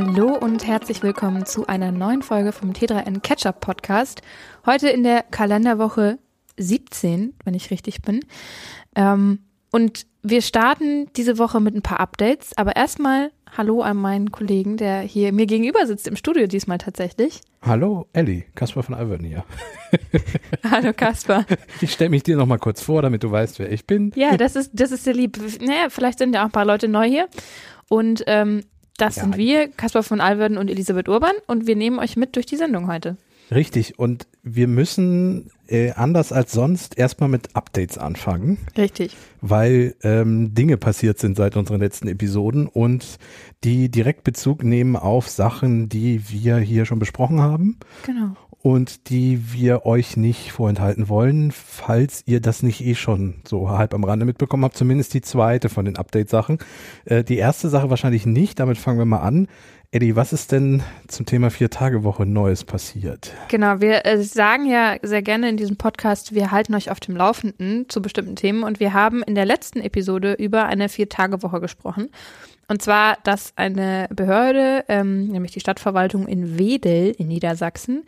Hallo und herzlich willkommen zu einer neuen Folge vom T3N Catch-up Podcast. Heute in der Kalenderwoche 17, wenn ich richtig bin. Ähm, und wir starten diese Woche mit ein paar Updates, aber erstmal Hallo an meinen Kollegen, der hier mir gegenüber sitzt im Studio diesmal tatsächlich. Hallo Elli, Kaspar von Alvern hier. Hallo Kaspar. Ich stelle mich dir noch mal kurz vor, damit du weißt, wer ich bin. Ja, das ist, das ist sehr lieb. Naja, vielleicht sind ja auch ein paar Leute neu hier. Und ähm, das ja. sind wir, Kaspar von Alverden und Elisabeth Urban. Und wir nehmen euch mit durch die Sendung heute. Richtig. Und wir müssen äh, anders als sonst erstmal mit Updates anfangen. Richtig. Weil ähm, Dinge passiert sind seit unseren letzten Episoden und die direkt Bezug nehmen auf Sachen, die wir hier schon besprochen haben. Genau und die wir euch nicht vorenthalten wollen, falls ihr das nicht eh schon so halb am Rande mitbekommen habt, zumindest die zweite von den Update-Sachen. Äh, die erste Sache wahrscheinlich nicht, damit fangen wir mal an. Eddie, was ist denn zum Thema Vier-Tage-Woche Neues passiert? Genau, wir äh, sagen ja sehr gerne in diesem Podcast, wir halten euch auf dem Laufenden zu bestimmten Themen und wir haben in der letzten Episode über eine Vier-Tage-Woche gesprochen. Und zwar, dass eine Behörde, ähm, nämlich die Stadtverwaltung in Wedel in Niedersachsen,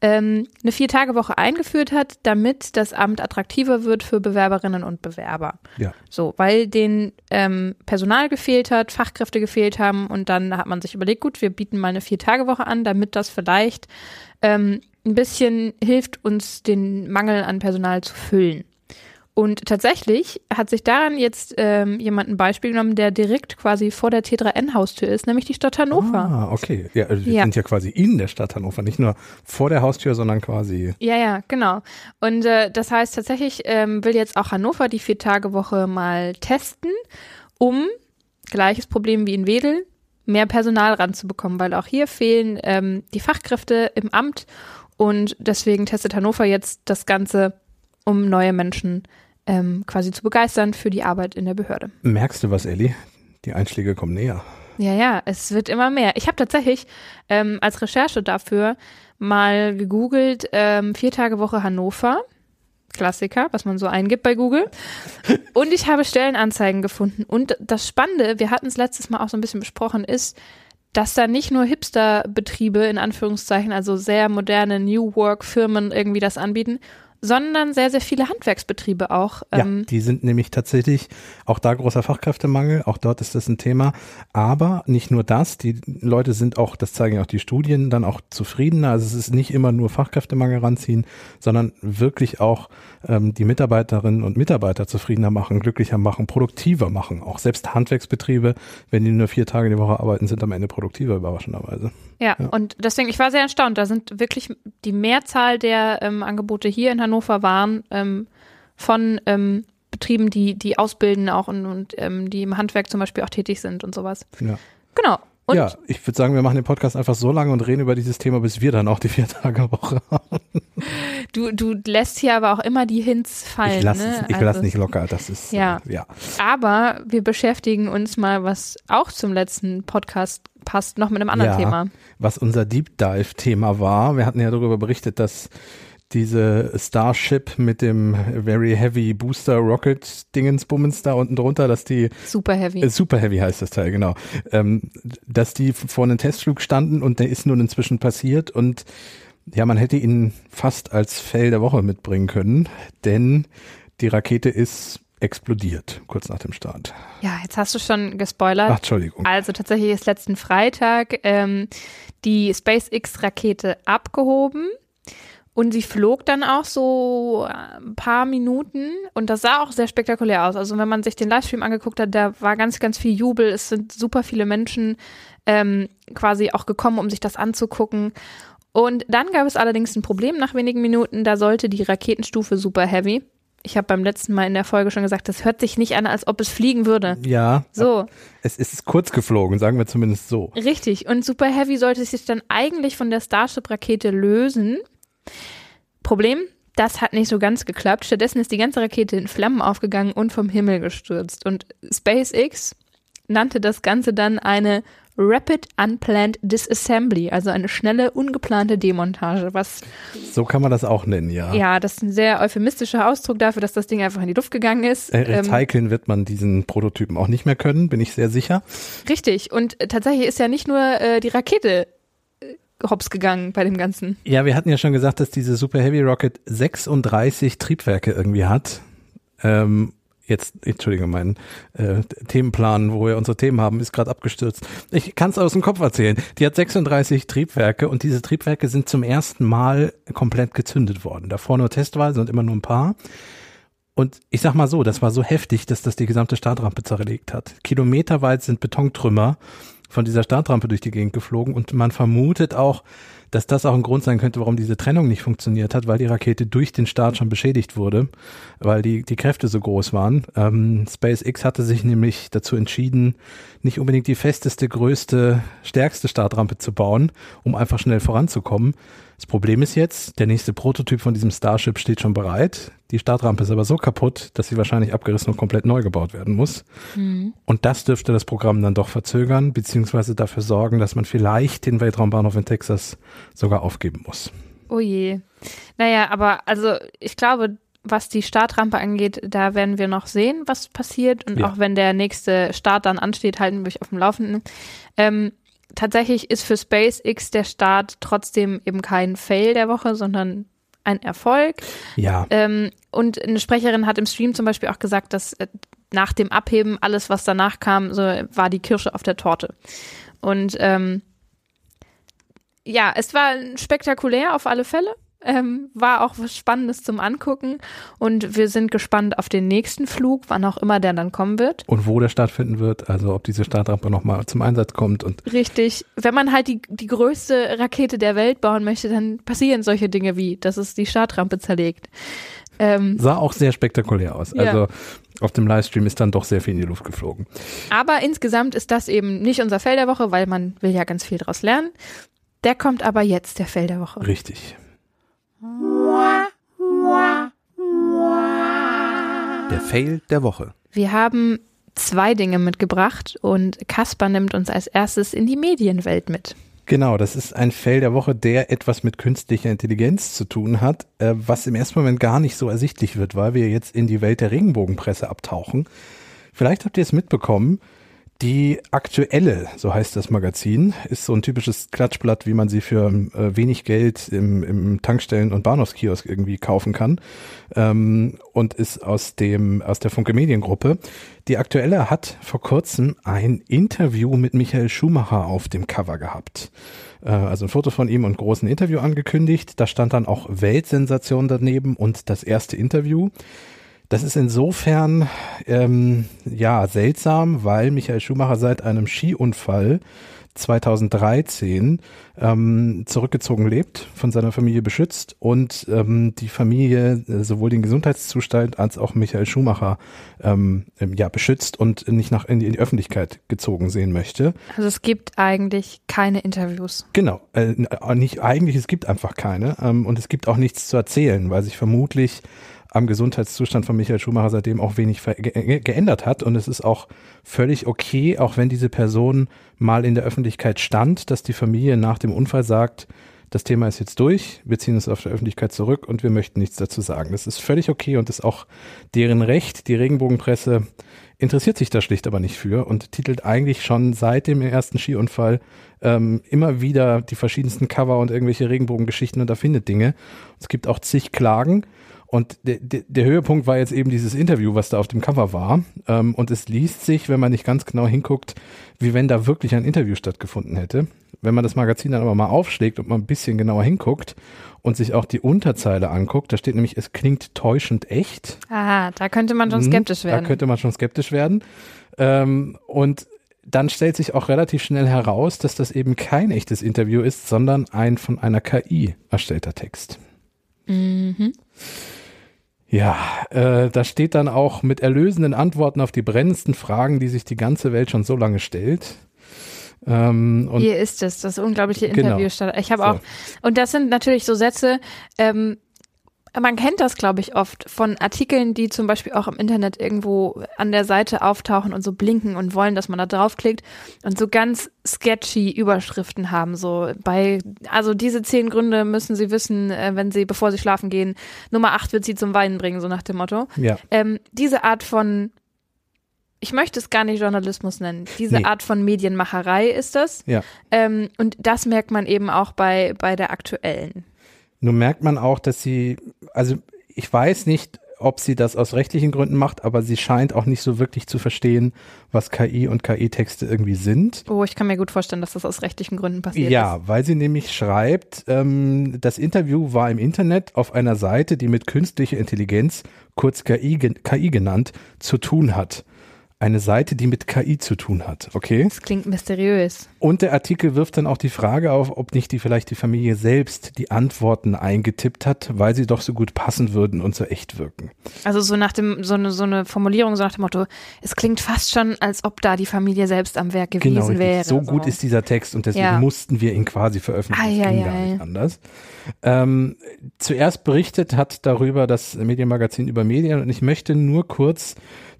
ähm, eine Vier-Tage-Woche eingeführt hat, damit das Amt attraktiver wird für Bewerberinnen und Bewerber. Ja. So, weil den ähm, Personal gefehlt hat, Fachkräfte gefehlt haben und dann hat man sich überlegt, gut, wir bieten mal eine Vier-Tage-Woche an, damit das vielleicht ähm, ein bisschen hilft, uns den Mangel an Personal zu füllen. Und tatsächlich hat sich daran jetzt ähm, jemand ein Beispiel genommen, der direkt quasi vor der T3N-Haustür ist, nämlich die Stadt Hannover. Ah, okay. Ja, also wir ja. sind ja quasi in der Stadt Hannover, nicht nur vor der Haustür, sondern quasi. Ja, ja, genau. Und äh, das heißt tatsächlich ähm, will jetzt auch Hannover die Vier-Tage-Woche mal testen, um gleiches Problem wie in Wedel, mehr Personal ranzubekommen, weil auch hier fehlen ähm, die Fachkräfte im Amt und deswegen testet Hannover jetzt das Ganze, um neue Menschen ähm, quasi zu begeistern für die Arbeit in der Behörde. Merkst du was, Elli? Die Einschläge kommen näher. Ja, ja, es wird immer mehr. Ich habe tatsächlich ähm, als Recherche dafür mal gegoogelt, ähm, vier Tage Woche Hannover. Klassiker, was man so eingibt bei Google. Und ich habe Stellenanzeigen gefunden. Und das Spannende, wir hatten es letztes Mal auch so ein bisschen besprochen, ist, dass da nicht nur Hipster-Betriebe in Anführungszeichen, also sehr moderne New Work-Firmen irgendwie das anbieten, sondern sehr, sehr viele Handwerksbetriebe auch. Ja, ähm, die sind nämlich tatsächlich auch da großer Fachkräftemangel, auch dort ist das ein Thema. Aber nicht nur das, die Leute sind auch, das zeigen auch die Studien, dann auch zufriedener. Also es ist nicht immer nur Fachkräftemangel ranziehen, sondern wirklich auch ähm, die Mitarbeiterinnen und Mitarbeiter zufriedener machen, glücklicher machen, produktiver machen. Auch selbst Handwerksbetriebe, wenn die nur vier Tage die Woche arbeiten, sind am Ende produktiver, überraschenderweise. Ja, ja. und deswegen, ich war sehr erstaunt. Da sind wirklich die Mehrzahl der ähm, Angebote hier in Hannover waren ähm, von ähm, Betrieben, die, die ausbilden auch und, und ähm, die im Handwerk zum Beispiel auch tätig sind und sowas. Ja. Genau. Und ja, ich würde sagen, wir machen den Podcast einfach so lange und reden über dieses Thema, bis wir dann auch die vier Tage Woche haben. Du, du lässt hier aber auch immer die Hints fallen. Ich lasse ne? ich also, lass nicht locker, das ist ja. Äh, ja. Aber wir beschäftigen uns mal, was auch zum letzten Podcast passt, noch mit einem anderen ja, Thema. Was unser Deep Dive Thema war. Wir hatten ja darüber berichtet, dass diese Starship mit dem Very Heavy Booster Rocket Dingensbummens da unten drunter, dass die Super Heavy. Äh, Super Heavy heißt das Teil, genau. Ähm, dass die vor einem Testflug standen und der ist nun inzwischen passiert und ja, man hätte ihn fast als Fell der Woche mitbringen können, denn die Rakete ist explodiert, kurz nach dem Start. Ja, jetzt hast du schon gespoilert. Ach, Entschuldigung. Also tatsächlich ist letzten Freitag ähm, die SpaceX-Rakete abgehoben und sie flog dann auch so äh, ein paar Minuten und das sah auch sehr spektakulär aus. Also wenn man sich den Livestream angeguckt hat, da war ganz, ganz viel Jubel. Es sind super viele Menschen ähm, quasi auch gekommen, um sich das anzugucken. Und dann gab es allerdings ein Problem nach wenigen Minuten. Da sollte die Raketenstufe Super Heavy. Ich habe beim letzten Mal in der Folge schon gesagt, das hört sich nicht an, als ob es fliegen würde. Ja. So. Es ist kurz geflogen, sagen wir zumindest so. Richtig. Und Super Heavy sollte sich dann eigentlich von der Starship-Rakete lösen. Problem, das hat nicht so ganz geklappt. Stattdessen ist die ganze Rakete in Flammen aufgegangen und vom Himmel gestürzt. Und SpaceX nannte das Ganze dann eine Rapid Unplanned Disassembly, also eine schnelle, ungeplante Demontage, was So kann man das auch nennen, ja. ja, das ist ein sehr euphemistischer Ausdruck dafür, dass das Ding einfach in die Luft gegangen ist. Äh, Ähm, recyceln wird man diesen Prototypen auch nicht mehr können, bin ich sehr sicher. richtig. Und tatsächlich ist ja nicht nur äh, die Rakete hops gegangen bei dem Ganzen. Ja, wir hatten ja schon gesagt, dass diese Super Heavy Rocket 36 Triebwerke irgendwie hat. Ähm, jetzt, Entschuldigung, mein äh, Themenplan, wo wir unsere Themen haben, ist gerade abgestürzt. Ich kann es aus dem Kopf erzählen. Die hat 36 Triebwerke und diese Triebwerke sind zum ersten Mal komplett gezündet worden. Davor nur testweise und immer nur ein paar. Und ich sag mal so, das war so heftig, dass das die gesamte Startrampe zerlegt hat. Kilometerweit sind Betontrümmer von dieser Startrampe durch die Gegend geflogen und man vermutet auch, dass das auch ein Grund sein könnte, warum diese Trennung nicht funktioniert hat, weil die Rakete durch den Start schon beschädigt wurde, weil die, die Kräfte so groß waren. Ähm, SpaceX hatte sich nämlich dazu entschieden, nicht unbedingt die festeste, größte, stärkste Startrampe zu bauen, um einfach schnell voranzukommen. Das Problem ist jetzt, der nächste Prototyp von diesem Starship steht schon bereit. Die Startrampe ist aber so kaputt, dass sie wahrscheinlich abgerissen und komplett neu gebaut werden muss. Und das dürfte das Programm dann doch verzögern, beziehungsweise dafür sorgen, dass man vielleicht den Weltraumbahnhof in Texas sogar aufgeben muss. Oh je. Naja, aber also ich glaube, was die Startrampe angeht, da werden wir noch sehen, was passiert. Und Ja. auch wenn der nächste Start dann ansteht, halten wir euch auf dem Laufenden. Ähm, tatsächlich ist für SpaceX der Start trotzdem eben kein Fail der Woche, sondern ein Erfolg. Ja, Ähm, und eine Sprecherin hat im Stream zum Beispiel auch gesagt, dass äh, nach dem Abheben alles, was danach kam, so war die Kirsche auf der Torte. Und ähm, ja, es war spektakulär auf alle Fälle. Ähm, war auch was Spannendes zum Angucken und wir sind gespannt auf den nächsten Flug, wann auch immer der dann kommen wird. und wo der stattfinden wird, also ob diese Startrampe nochmal zum Einsatz kommt und Richtig. Wenn man halt die, die größte Rakete der Welt bauen möchte, dann passieren solche Dinge wie, dass es die Startrampe zerlegt. Ähm, sah auch sehr spektakulär aus. Ja. Also auf dem Livestream ist dann doch sehr viel in die Luft geflogen. Aber insgesamt ist das eben nicht unser Fell der Woche, weil man will ja ganz viel daraus lernen. Der kommt aber jetzt, der Fell der Woche. Richtig. Der Fail der Woche. Wir haben zwei Dinge mitgebracht und Kaspar nimmt uns als erstes in die Medienwelt mit. Genau, das ist ein Fail der Woche, der etwas mit künstlicher Intelligenz zu tun hat, äh, was im ersten Moment gar nicht so ersichtlich wird, weil wir jetzt in die Welt der Regenbogenpresse abtauchen. Vielleicht habt ihr es mitbekommen, die aktuelle, so heißt das Magazin, ist so ein typisches Klatschblatt, wie man sie für äh, wenig Geld im, im Tankstellen- und Bahnhofskiosk irgendwie kaufen kann ähm, und ist aus dem aus der Funke Mediengruppe. Die aktuelle hat vor kurzem ein Interview mit Michael Schumacher auf dem Cover gehabt. Äh, also ein Foto von ihm und großen Interview angekündigt. Da stand dann auch Weltsensation daneben und das erste Interview. Das ist insofern ähm, ja seltsam, weil Michael Schumacher seit einem Skiunfall 2013 ähm, zurückgezogen lebt, von seiner Familie beschützt und ähm, die Familie äh, sowohl den Gesundheitszustand als auch Michael Schumacher ähm, ähm, ja beschützt und nicht nach in die, in die Öffentlichkeit gezogen sehen möchte. Also es gibt eigentlich keine Interviews. Genau, äh, nicht eigentlich, es gibt einfach keine ähm, und es gibt auch nichts zu erzählen, weil sich vermutlich am Gesundheitszustand von Michael Schumacher seitdem auch wenig geändert hat und es ist auch völlig okay, auch wenn diese Person mal in der Öffentlichkeit stand, dass die Familie nach dem Unfall sagt, das Thema ist jetzt durch, wir ziehen es auf der Öffentlichkeit zurück und wir möchten nichts dazu sagen. Das ist völlig okay und ist auch deren Recht. Die Regenbogenpresse interessiert sich da schlicht aber nicht für und titelt eigentlich schon seit dem ersten Skiunfall ähm, immer wieder die verschiedensten Cover und irgendwelche Regenbogengeschichten und erfindet Dinge. Es gibt auch zig Klagen. Und der, der, der Höhepunkt war jetzt eben dieses Interview, was da auf dem Cover war. Ähm, und es liest sich, wenn man nicht ganz genau hinguckt, wie wenn da wirklich ein Interview stattgefunden hätte. Wenn man das Magazin dann aber mal aufschlägt und mal ein bisschen genauer hinguckt und sich auch die Unterzeile anguckt, da steht nämlich, es klingt täuschend echt. Ah, da könnte man schon Mhm, skeptisch werden. Da könnte man schon skeptisch werden. Ähm, und dann stellt sich auch relativ schnell heraus, dass das eben kein echtes Interview ist, sondern ein von einer KI erstellter Text. mhm. Ja, äh, da steht dann auch mit erlösenden Antworten auf die brennendsten Fragen, die sich die ganze Welt schon so lange stellt. Ähm, Hier ist es, das unglaubliche Genau. Interview. statt. Ich habe So. auch, und das sind natürlich so Sätze, ähm, man kennt das, glaube ich, oft von Artikeln, die zum Beispiel auch im Internet irgendwo an der Seite auftauchen und so blinken und wollen, dass man da draufklickt und so ganz sketchy Überschriften haben. So bei, also diese zehn Gründe müssen Sie wissen, äh, wenn Sie, bevor Sie schlafen gehen, Nummer acht wird Sie zum Weinen bringen, so nach dem Motto. Ja. Ähm, diese Art von, ich möchte es gar nicht Journalismus nennen, diese Nee. Art von Medienmacherei ist das. Ja. Ähm, und das merkt man eben auch bei, bei der aktuellen. Nun merkt man auch, dass sie, also ich weiß nicht, ob sie das aus rechtlichen Gründen macht, aber sie scheint auch nicht so wirklich zu verstehen, was KI und KI-Texte irgendwie sind. Oh, ich kann mir gut vorstellen, dass das aus rechtlichen Gründen passiert Ja, ist. weil sie nämlich schreibt, ähm, das Interview war im Internet auf einer Seite, die mit künstlicher Intelligenz, kurz KI, KI genannt, zu tun hat. Eine Seite, die mit KI zu tun hat, okay? Das klingt mysteriös. Und der Artikel wirft dann auch die Frage auf, ob nicht die vielleicht die Familie selbst die Antworten eingetippt hat, weil sie doch so gut passen würden und so echt wirken. Also so nach dem, so eine, so eine Formulierung, so nach dem Motto, es klingt fast schon, als ob da die Familie selbst am Werk gewesen Genau, wäre. so gut ist dieser Text und deswegen Ja. mussten wir ihn quasi veröffentlichen. Ei, gar ei. nicht anders. Ähm, zuerst berichtet hat darüber das Medienmagazin über Medien und ich möchte nur kurz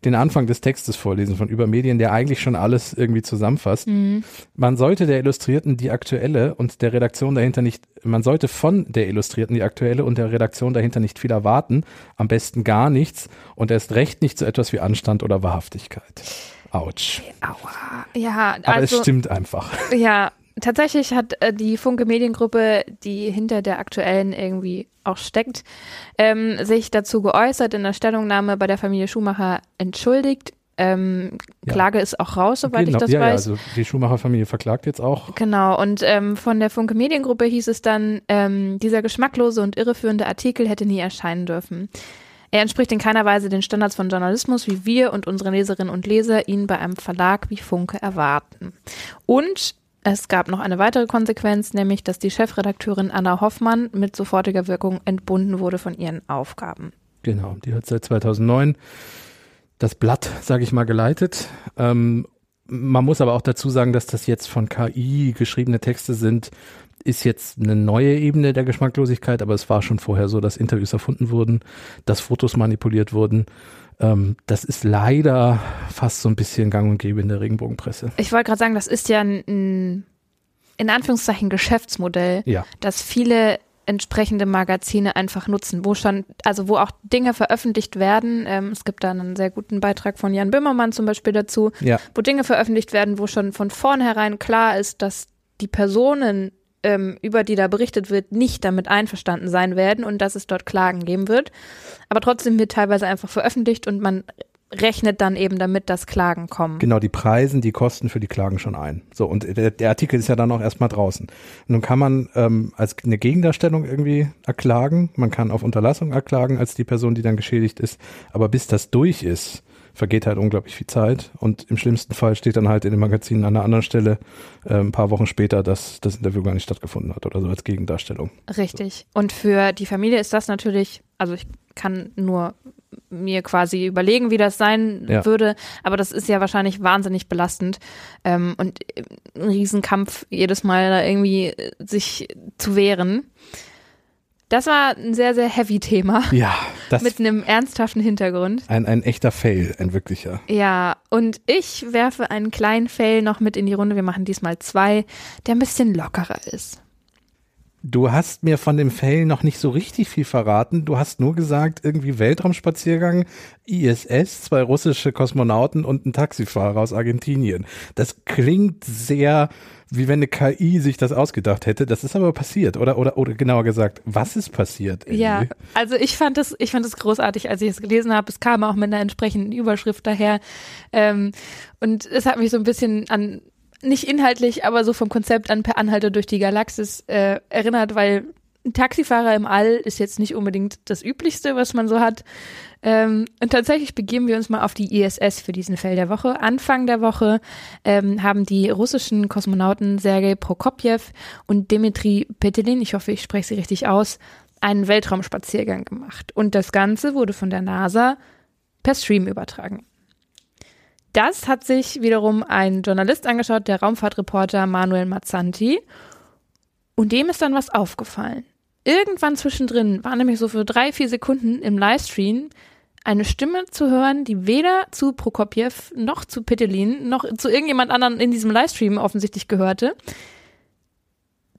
den Anfang des Textes vorlesen von über Medien, der eigentlich schon alles irgendwie zusammenfasst. Mhm. Man sollte der Illustrierten die aktuelle und der Redaktion dahinter nicht, man sollte von der Illustrierten die aktuelle und der Redaktion dahinter nicht viel erwarten, am besten gar nichts und erst recht nicht so etwas wie Anstand oder Wahrhaftigkeit. Autsch. Aua. Ja, Aber also, es stimmt einfach. ja, tatsächlich hat äh, die Funke Mediengruppe, die hinter der aktuellen irgendwie auch steckt, ähm, sich dazu geäußert, in der Stellungnahme bei der Familie Schumacher entschuldigt. Ähm, Ja. Klage ist auch raus, soweit ich das ja, ja, weiß. also die Schumacher-Familie verklagt jetzt auch. Genau, und ähm, von der Funke Mediengruppe hieß es dann, ähm, dieser geschmacklose und irreführende Artikel hätte nie erscheinen dürfen. Er entspricht in keiner Weise den Standards von Journalismus, wie wir und unsere Leserinnen und Leser ihn bei einem Verlag wie Funke erwarten. Und es gab noch eine weitere Konsequenz, nämlich, dass die Chefredakteurin Anna Hoffmann mit sofortiger Wirkung entbunden wurde von ihren Aufgaben. Genau, die hat seit 2009 das Blatt, sage ich mal, geleitet. Ähm, man muss aber auch dazu sagen, dass das jetzt von KI geschriebene Texte sind, ist jetzt eine neue Ebene der Geschmacklosigkeit, aber es war schon vorher so, dass Interviews erfunden wurden, dass Fotos manipuliert wurden. Ähm, das ist leider fast so ein bisschen gang und gäbe in der Regenbogenpresse. Ich wollte gerade sagen, das ist ja ein, ein in Anführungszeichen Geschäftsmodell, Ja, dass viele entsprechende Magazine einfach nutzen, wo schon, also wo auch Dinge veröffentlicht werden. Ähm, es gibt da einen sehr guten Beitrag von Jan Böhmermann zum Beispiel dazu, ja, wo Dinge veröffentlicht werden, wo schon von vornherein klar ist, dass die Personen, ähm, über die da berichtet wird, nicht damit einverstanden sein werden und dass es dort Klagen geben wird. Aber trotzdem wird teilweise einfach veröffentlicht und man rechnet dann eben damit, dass Klagen kommen. Genau, die preisen die Kosten für die Klagen schon ein. So, und der, der Artikel ist ja dann auch erstmal draußen. Und nun kann man ähm, als eine Gegendarstellung irgendwie erklagen, man kann auf Unterlassung erklagen als die Person, die dann geschädigt ist, aber bis das durch ist, vergeht halt unglaublich viel Zeit und im schlimmsten Fall steht dann halt in dem Magazin an einer anderen Stelle äh, ein paar Wochen später, dass das Interview gar nicht stattgefunden hat oder so als Gegendarstellung. Richtig. Und für die Familie ist das natürlich, also ich kann nur mir quasi überlegen, wie das sein Ja. würde, aber das ist ja wahrscheinlich wahnsinnig belastend ähm, und ein Riesenkampf, jedes Mal da irgendwie äh, sich zu wehren. Das war ein sehr, sehr heavy Thema Ja, das mit einem ernsthaften Hintergrund. ein, ein echter Fail, ein wirklicher. Ja, und ich werfe einen kleinen Fail noch mit in die Runde. Wir machen diesmal zwei, der ein bisschen lockerer ist. Du hast mir von dem Fail noch nicht so richtig viel verraten. Du hast nur gesagt, irgendwie Weltraumspaziergang, ISS, zwei russische Kosmonauten und ein Taxifahrer aus Argentinien. Das klingt sehr, wie wenn eine KI sich das ausgedacht hätte. Das ist aber passiert, oder? Oder, oder genauer gesagt, was ist passiert? Ellie? Ja, also ich fand es, ich fand es großartig, als ich es gelesen habe. Es kam auch mit einer entsprechenden Überschrift daher. Ähm, und es hat mich so ein bisschen an, nicht inhaltlich, aber so vom Konzept an Per Anhalter durch die Galaxis äh, erinnert, weil ein Taxifahrer im All ist jetzt nicht unbedingt das Üblichste, was man so hat. Ähm, und tatsächlich begeben wir uns mal auf die ISS für diesen Fell der Woche. Anfang der Woche ähm, haben die russischen Kosmonauten Sergei Prokopjew und Dmitri Petelin, ich hoffe, ich spreche sie richtig aus, einen Weltraumspaziergang gemacht. Und das Ganze wurde von der NASA per Stream übertragen. Das hat sich wiederum ein Journalist angeschaut, der Raumfahrtreporter Manuel Mazzanti. Und dem ist dann was aufgefallen. irgendwann zwischendrin war nämlich so für drei, vier Sekunden im Livestream eine Stimme zu hören, die weder zu Prokopjew noch zu Petelin noch zu irgendjemand anderen in diesem Livestream offensichtlich gehörte,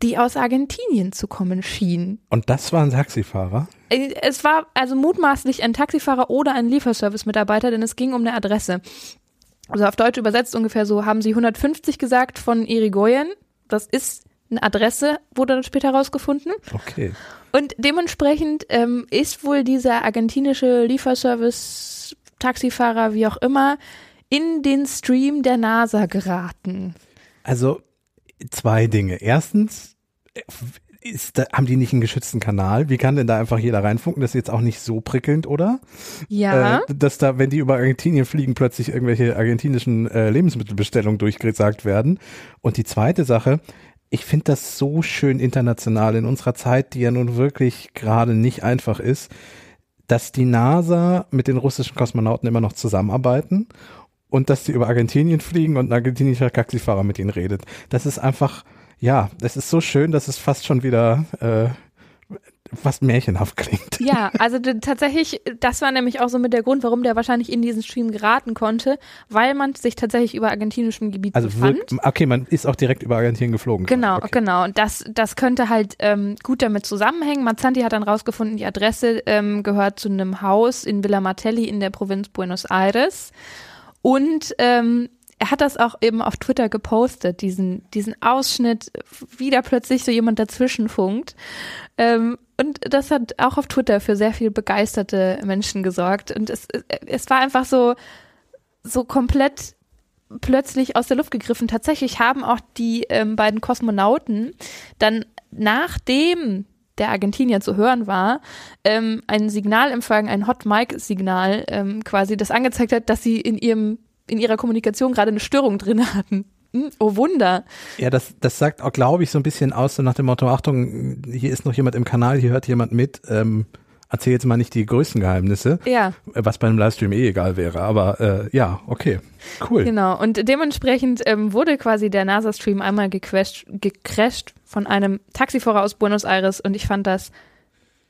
die aus Argentinien zu kommen schien. Und das war ein Taxifahrer? Äh, es war also mutmaßlich ein Taxifahrer oder ein Lieferservice-Mitarbeiter, denn es ging um eine Adresse. Also auf Deutsch übersetzt ungefähr so, haben sie 150 gesagt von Irigoyen. Das ist eine Adresse, wurde dann später rausgefunden. Okay. Und dementsprechend ähm, ist wohl dieser argentinische Lieferservice, Taxifahrer, wie auch immer, in den Stream der NASA geraten. Also zwei Dinge. Erstens, da, haben die nicht einen geschützten Kanal? Wie kann denn da einfach jeder reinfunken? Das ist jetzt auch nicht so prickelnd, oder? Ja. Äh, dass da, wenn die über Argentinien fliegen, plötzlich irgendwelche argentinischen äh, Lebensmittelbestellungen durchgesagt werden. Und die zweite Sache, ich finde das so schön international in unserer Zeit, die ja nun wirklich gerade nicht einfach ist, dass die NASA mit den russischen Kosmonauten immer noch zusammenarbeiten und dass sie über Argentinien fliegen und ein argentinischer Taxifahrer mit ihnen redet. Das ist einfach, ja, das ist so schön, dass es fast schon wieder äh, was märchenhaft klingt. Ja, also tatsächlich, das war nämlich auch so mit der Grund, warum der wahrscheinlich in diesen Stream geraten konnte, weil man sich tatsächlich über argentinischem Gebiet also befand. Wirkt, okay, man ist auch direkt über Argentinien geflogen. Genau, okay. genau. Und das, das könnte halt ähm, gut damit zusammenhängen. Mazzanti hat dann rausgefunden, die Adresse ähm, gehört zu einem Haus in Villa Martelli in der Provinz Buenos Aires. Und ähm, er hat das auch eben auf Twitter gepostet, diesen, diesen Ausschnitt, wie da plötzlich so jemand dazwischen funkt. Ähm, und das hat auch auf Twitter für sehr viel begeisterte Menschen gesorgt. Und es, es war einfach so, so komplett plötzlich aus der Luft gegriffen. Tatsächlich haben auch die ähm, beiden Kosmonauten dann nachdem der Argentinier zu hören war, ähm, ein Signal empfangen, ein Hot Mic Signal ähm, quasi, das angezeigt hat, dass sie in ihrem in ihrer Kommunikation gerade eine Störung drin hatten. Hm, oh Wunder. Ja, das, das sagt auch, glaube ich, so ein bisschen aus, so nach dem Motto, Achtung, hier ist noch jemand im Kanal, hier hört jemand mit, ähm, erzähl jetzt mal nicht die größten Geheimnisse. Ja. Was bei einem Livestream eh egal wäre, aber äh, ja, okay, cool. Genau, und dementsprechend ähm, wurde quasi der NASA-Stream einmal gecrashed, gecrashed von einem Taxifahrer aus Buenos Aires und ich fand das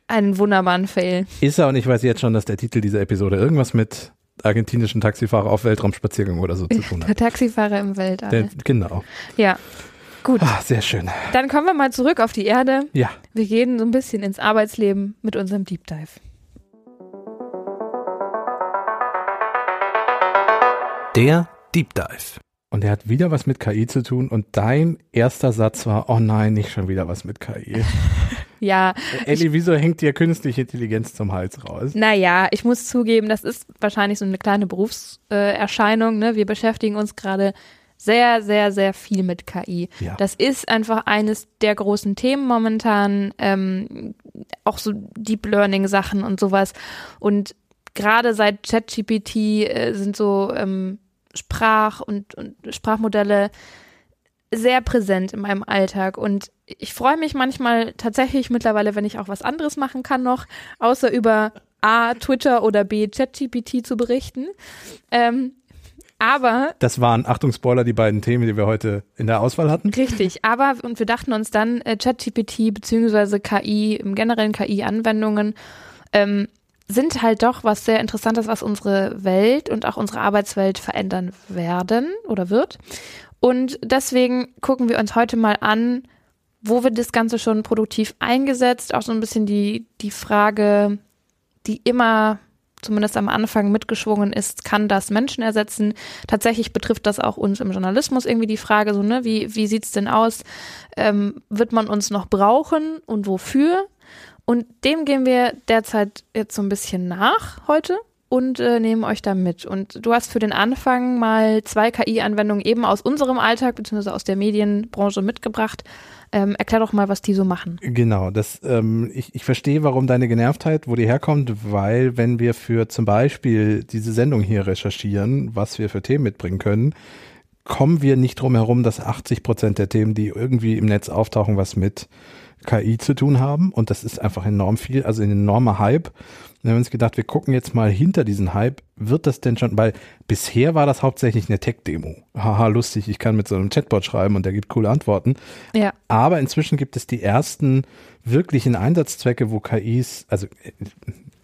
einen wunderbaren Fail. Ist er und ich weiß jetzt schon, dass der Titel dieser Episode irgendwas mit argentinischen Taxifahrer auf Weltraumspaziergang oder so zu tun hat. Der Taxifahrer im Weltall. Der, genau. Ja. Gut. Ah, sehr schön. Dann kommen wir mal zurück auf die Erde. Ja. Wir gehen so ein bisschen ins Arbeitsleben mit unserem Deep Dive. Der Deep Dive. Und er hat wieder was mit KI zu tun und dein erster Satz war, oh nein, nicht schon wieder was mit KI. ja. Elli, wieso hängt dir künstliche Intelligenz zum Hals raus? Naja, ich muss zugeben, das ist wahrscheinlich so eine kleine Berufserscheinung. Äh, ne? Wir beschäftigen uns gerade sehr, sehr, sehr viel mit KI. Ja. Das ist einfach eines der großen Themen momentan, ähm, auch so Deep Learning Sachen und sowas. Und gerade seit ChatGPT äh, sind so ähm, Sprach- und, und Sprachmodelle sehr präsent in meinem Alltag und ich freue mich manchmal tatsächlich mittlerweile, wenn ich auch was anderes machen kann noch, außer über A, Twitter oder B, ChatGPT zu berichten. Ähm, aber. Das waren, Achtung, Spoiler, die beiden Themen, die wir heute in der Auswahl hatten. Richtig, aber, und wir dachten uns dann, äh, ChatGPT beziehungsweise KI, im generellen KI-Anwendungen, ähm, sind halt doch was sehr Interessantes, was unsere Welt und auch unsere Arbeitswelt verändern werden oder wird. Und deswegen gucken wir uns heute mal an, wo wird das Ganze schon produktiv eingesetzt? Auch so ein bisschen die, die Frage, die immer zumindest am Anfang mitgeschwungen ist, kann das Menschen ersetzen? Tatsächlich betrifft das auch uns im Journalismus irgendwie die Frage, so, ne, wie, wie sieht's denn aus? Ähm, wird man uns noch brauchen und wofür? Und dem gehen wir derzeit jetzt so ein bisschen nach heute und äh, nehmen euch da mit. Und du hast für den Anfang mal zwei KI-Anwendungen eben aus unserem Alltag bzw. aus der Medienbranche mitgebracht. Ähm, erklär doch mal, was die so machen. Genau, das, ähm, ich, ich verstehe, warum deine Genervtheit, wo die herkommt, weil wenn wir für zum Beispiel diese Sendung hier recherchieren, was wir für Themen mitbringen können, kommen wir nicht drum herum, dass 80 Prozent der Themen, die irgendwie im Netz auftauchen, was mit KI zu tun haben und das ist einfach enorm viel, also ein enormer Hype haben wir uns gedacht, wir gucken jetzt mal hinter diesen Hype. Wird das denn schon, weil bisher war das hauptsächlich eine Tech-Demo. Haha, lustig, ich kann mit so einem Chatbot schreiben und der gibt coole Antworten. Ja. Aber inzwischen gibt es die ersten wirklichen Einsatzzwecke, wo KIs, also äh,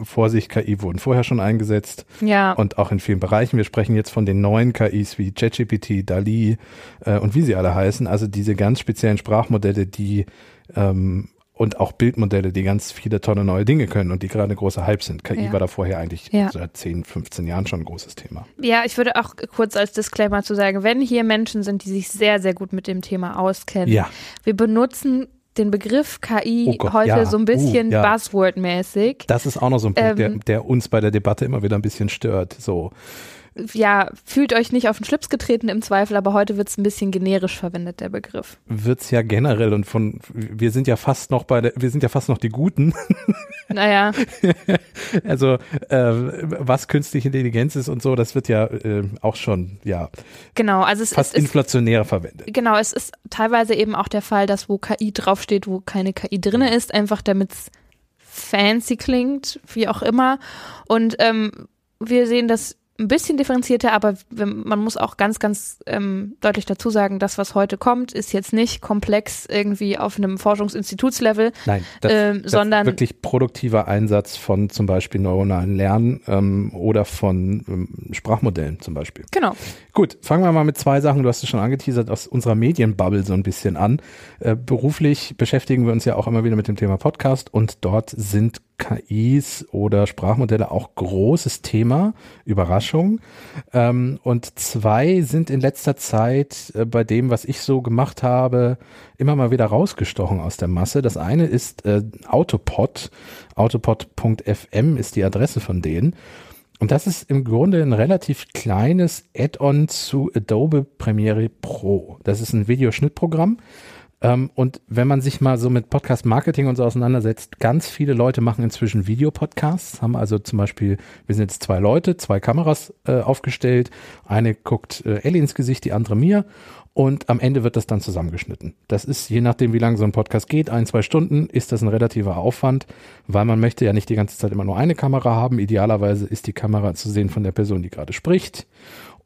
Vorsicht, KI wurden vorher schon eingesetzt Ja. und auch in vielen Bereichen. Wir sprechen jetzt von den neuen KIs wie ChatGPT, DALI äh, und wie sie alle heißen. Also diese ganz speziellen Sprachmodelle, die ähm, und auch Bildmodelle, die ganz viele tolle neue Dinge können und die gerade große Hype sind. KI Ja. war da vorher eigentlich Ja. seit 10, 15 Jahren schon ein großes Thema. Ja, ich würde auch kurz als Disclaimer zu sagen, wenn hier Menschen sind, die sich sehr, sehr gut mit dem Thema auskennen, Ja, wir benutzen den Begriff KI Oh Gott, heute ja. so ein bisschen Uh, ja. Buzzword-mäßig. das ist auch noch so ein Punkt, der, Ähm, der uns bei der Debatte immer wieder ein bisschen stört. So, Ja, fühlt euch nicht auf den Schlips getreten im Zweifel, aber heute wird es ein bisschen generisch verwendet, der Begriff. wird's ja generell und von, wir sind ja fast noch bei der, wir sind ja fast noch die Guten. Naja, Also äh, was künstliche Intelligenz ist und so, das wird ja äh, auch schon ja genau. Also es fast ist, es, inflationär verwendet. genau, es ist teilweise eben auch der Fall, dass wo KI draufsteht, wo keine KI drinne ist, einfach damit es fancy klingt, wie auch immer. Und ähm, wir sehen das ein bisschen differenzierter, aber man muss auch ganz, ganz ähm, deutlich dazu sagen, das, was heute kommt, ist jetzt nicht komplex irgendwie auf einem Forschungsinstitutslevel, Nein, das, ähm, das sondern wirklich produktiver Einsatz von zum Beispiel neuronalen Lernen ähm, oder von ähm, Sprachmodellen zum Beispiel. genau. Gut, fangen wir mal mit zwei Sachen, du hast es schon angeteasert, aus unserer Medienbubble so ein bisschen an. Äh, beruflich beschäftigen wir uns ja auch immer wieder mit dem Thema Podcast und dort sind KIs oder Sprachmodelle auch großes Thema, Überraschung. Ähm, und zwei sind in letzter Zeit äh, bei dem, was ich so gemacht habe, immer mal wieder rausgestochen aus der Masse. Das eine ist äh, Autopod. Autopod.fm ist die Adresse von denen. Und das ist im Grunde ein relativ kleines Add-on zu Adobe Premiere Pro. Das ist ein Videoschnittprogramm. Und wenn man sich mal so mit Podcast-Marketing und so auseinandersetzt, ganz viele Leute machen inzwischen Videopodcasts, haben also zum Beispiel, wir sind jetzt zwei Leute, zwei Kameras äh, aufgestellt. Eine guckt äh, Ellie ins Gesicht, die andere mir. Und am Ende wird das dann zusammengeschnitten. Das ist, je nachdem, wie lange so ein Podcast geht, ein, zwei Stunden, ist das ein relativer Aufwand, weil man möchte ja nicht die ganze Zeit immer nur eine Kamera haben. Idealerweise ist die Kamera zu sehen von der Person, die gerade spricht.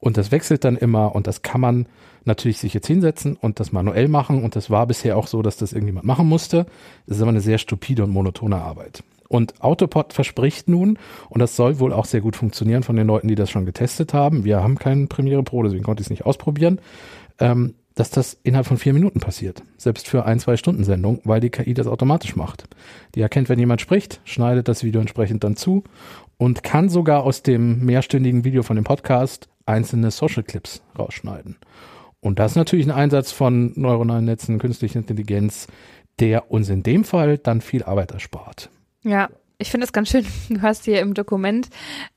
Und das wechselt dann immer und das kann man natürlich sich jetzt hinsetzen und das manuell machen. Und das war bisher auch so, dass das irgendjemand machen musste. Das ist aber eine sehr stupide und monotone Arbeit. Und Autopod verspricht nun, und das soll wohl auch sehr gut funktionieren von den Leuten, die das schon getestet haben. Wir haben keinen Premiere Pro, deswegen konnte ich es nicht ausprobieren ähm, dass das innerhalb von vier Minuten passiert. Selbst für ein, zwei Stunden Sendung, weil die KI das automatisch macht. Die erkennt, wenn jemand spricht, schneidet das Video entsprechend dann zu und kann sogar aus dem mehrstündigen Video von dem Podcast einzelne Social Clips rausschneiden. Und das ist natürlich ein Einsatz von neuronalen Netzen, künstlicher Intelligenz, der uns in dem Fall dann viel Arbeit erspart. Ja, ich finde es ganz schön, du hast hier im Dokument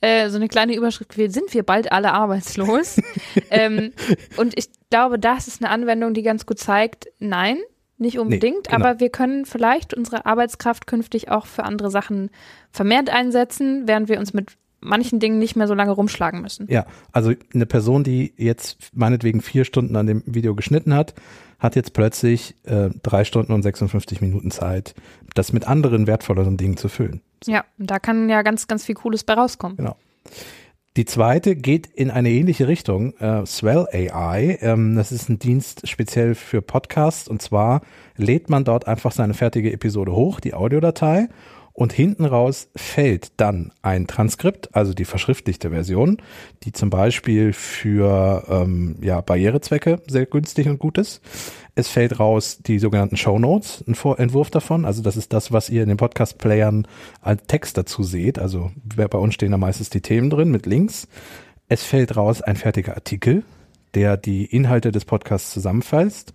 äh, so eine kleine Überschrift sind wir bald alle arbeitslos? ähm, und ich glaube, das ist eine Anwendung, die ganz gut zeigt, nein, nicht unbedingt, genau. aber wir können vielleicht unsere Arbeitskraft künftig auch für andere Sachen vermehrt einsetzen, während wir uns mit manchen Dingen nicht mehr so lange rumschlagen müssen. Ja, also eine Person, die jetzt meinetwegen vier Stunden an dem Video geschnitten hat, hat jetzt plötzlich äh, drei Stunden und 56 Minuten Zeit, das mit anderen wertvolleren Dingen zu füllen. Ja, und da kann ja ganz, ganz viel Cooles bei rauskommen. Genau. Die zweite geht in eine ähnliche Richtung, äh, Swell AI. Ähm, das ist ein Dienst speziell für Podcasts und zwar lädt man dort einfach seine fertige Episode hoch, die Audiodatei und hinten raus fällt dann ein Transkript, also die verschriftlichte Version, die zum Beispiel für ähm, ja, Barrierezwecke sehr günstig und gut ist. Es fällt raus die sogenannten Show Notes, ein Vor Entwurf davon. Also das ist das, was ihr in den Podcast-Playern als Text dazu seht. Also bei uns stehen da meistens die Themen drin mit Links. Es fällt raus ein fertiger Artikel, der die Inhalte des Podcasts zusammenfasst.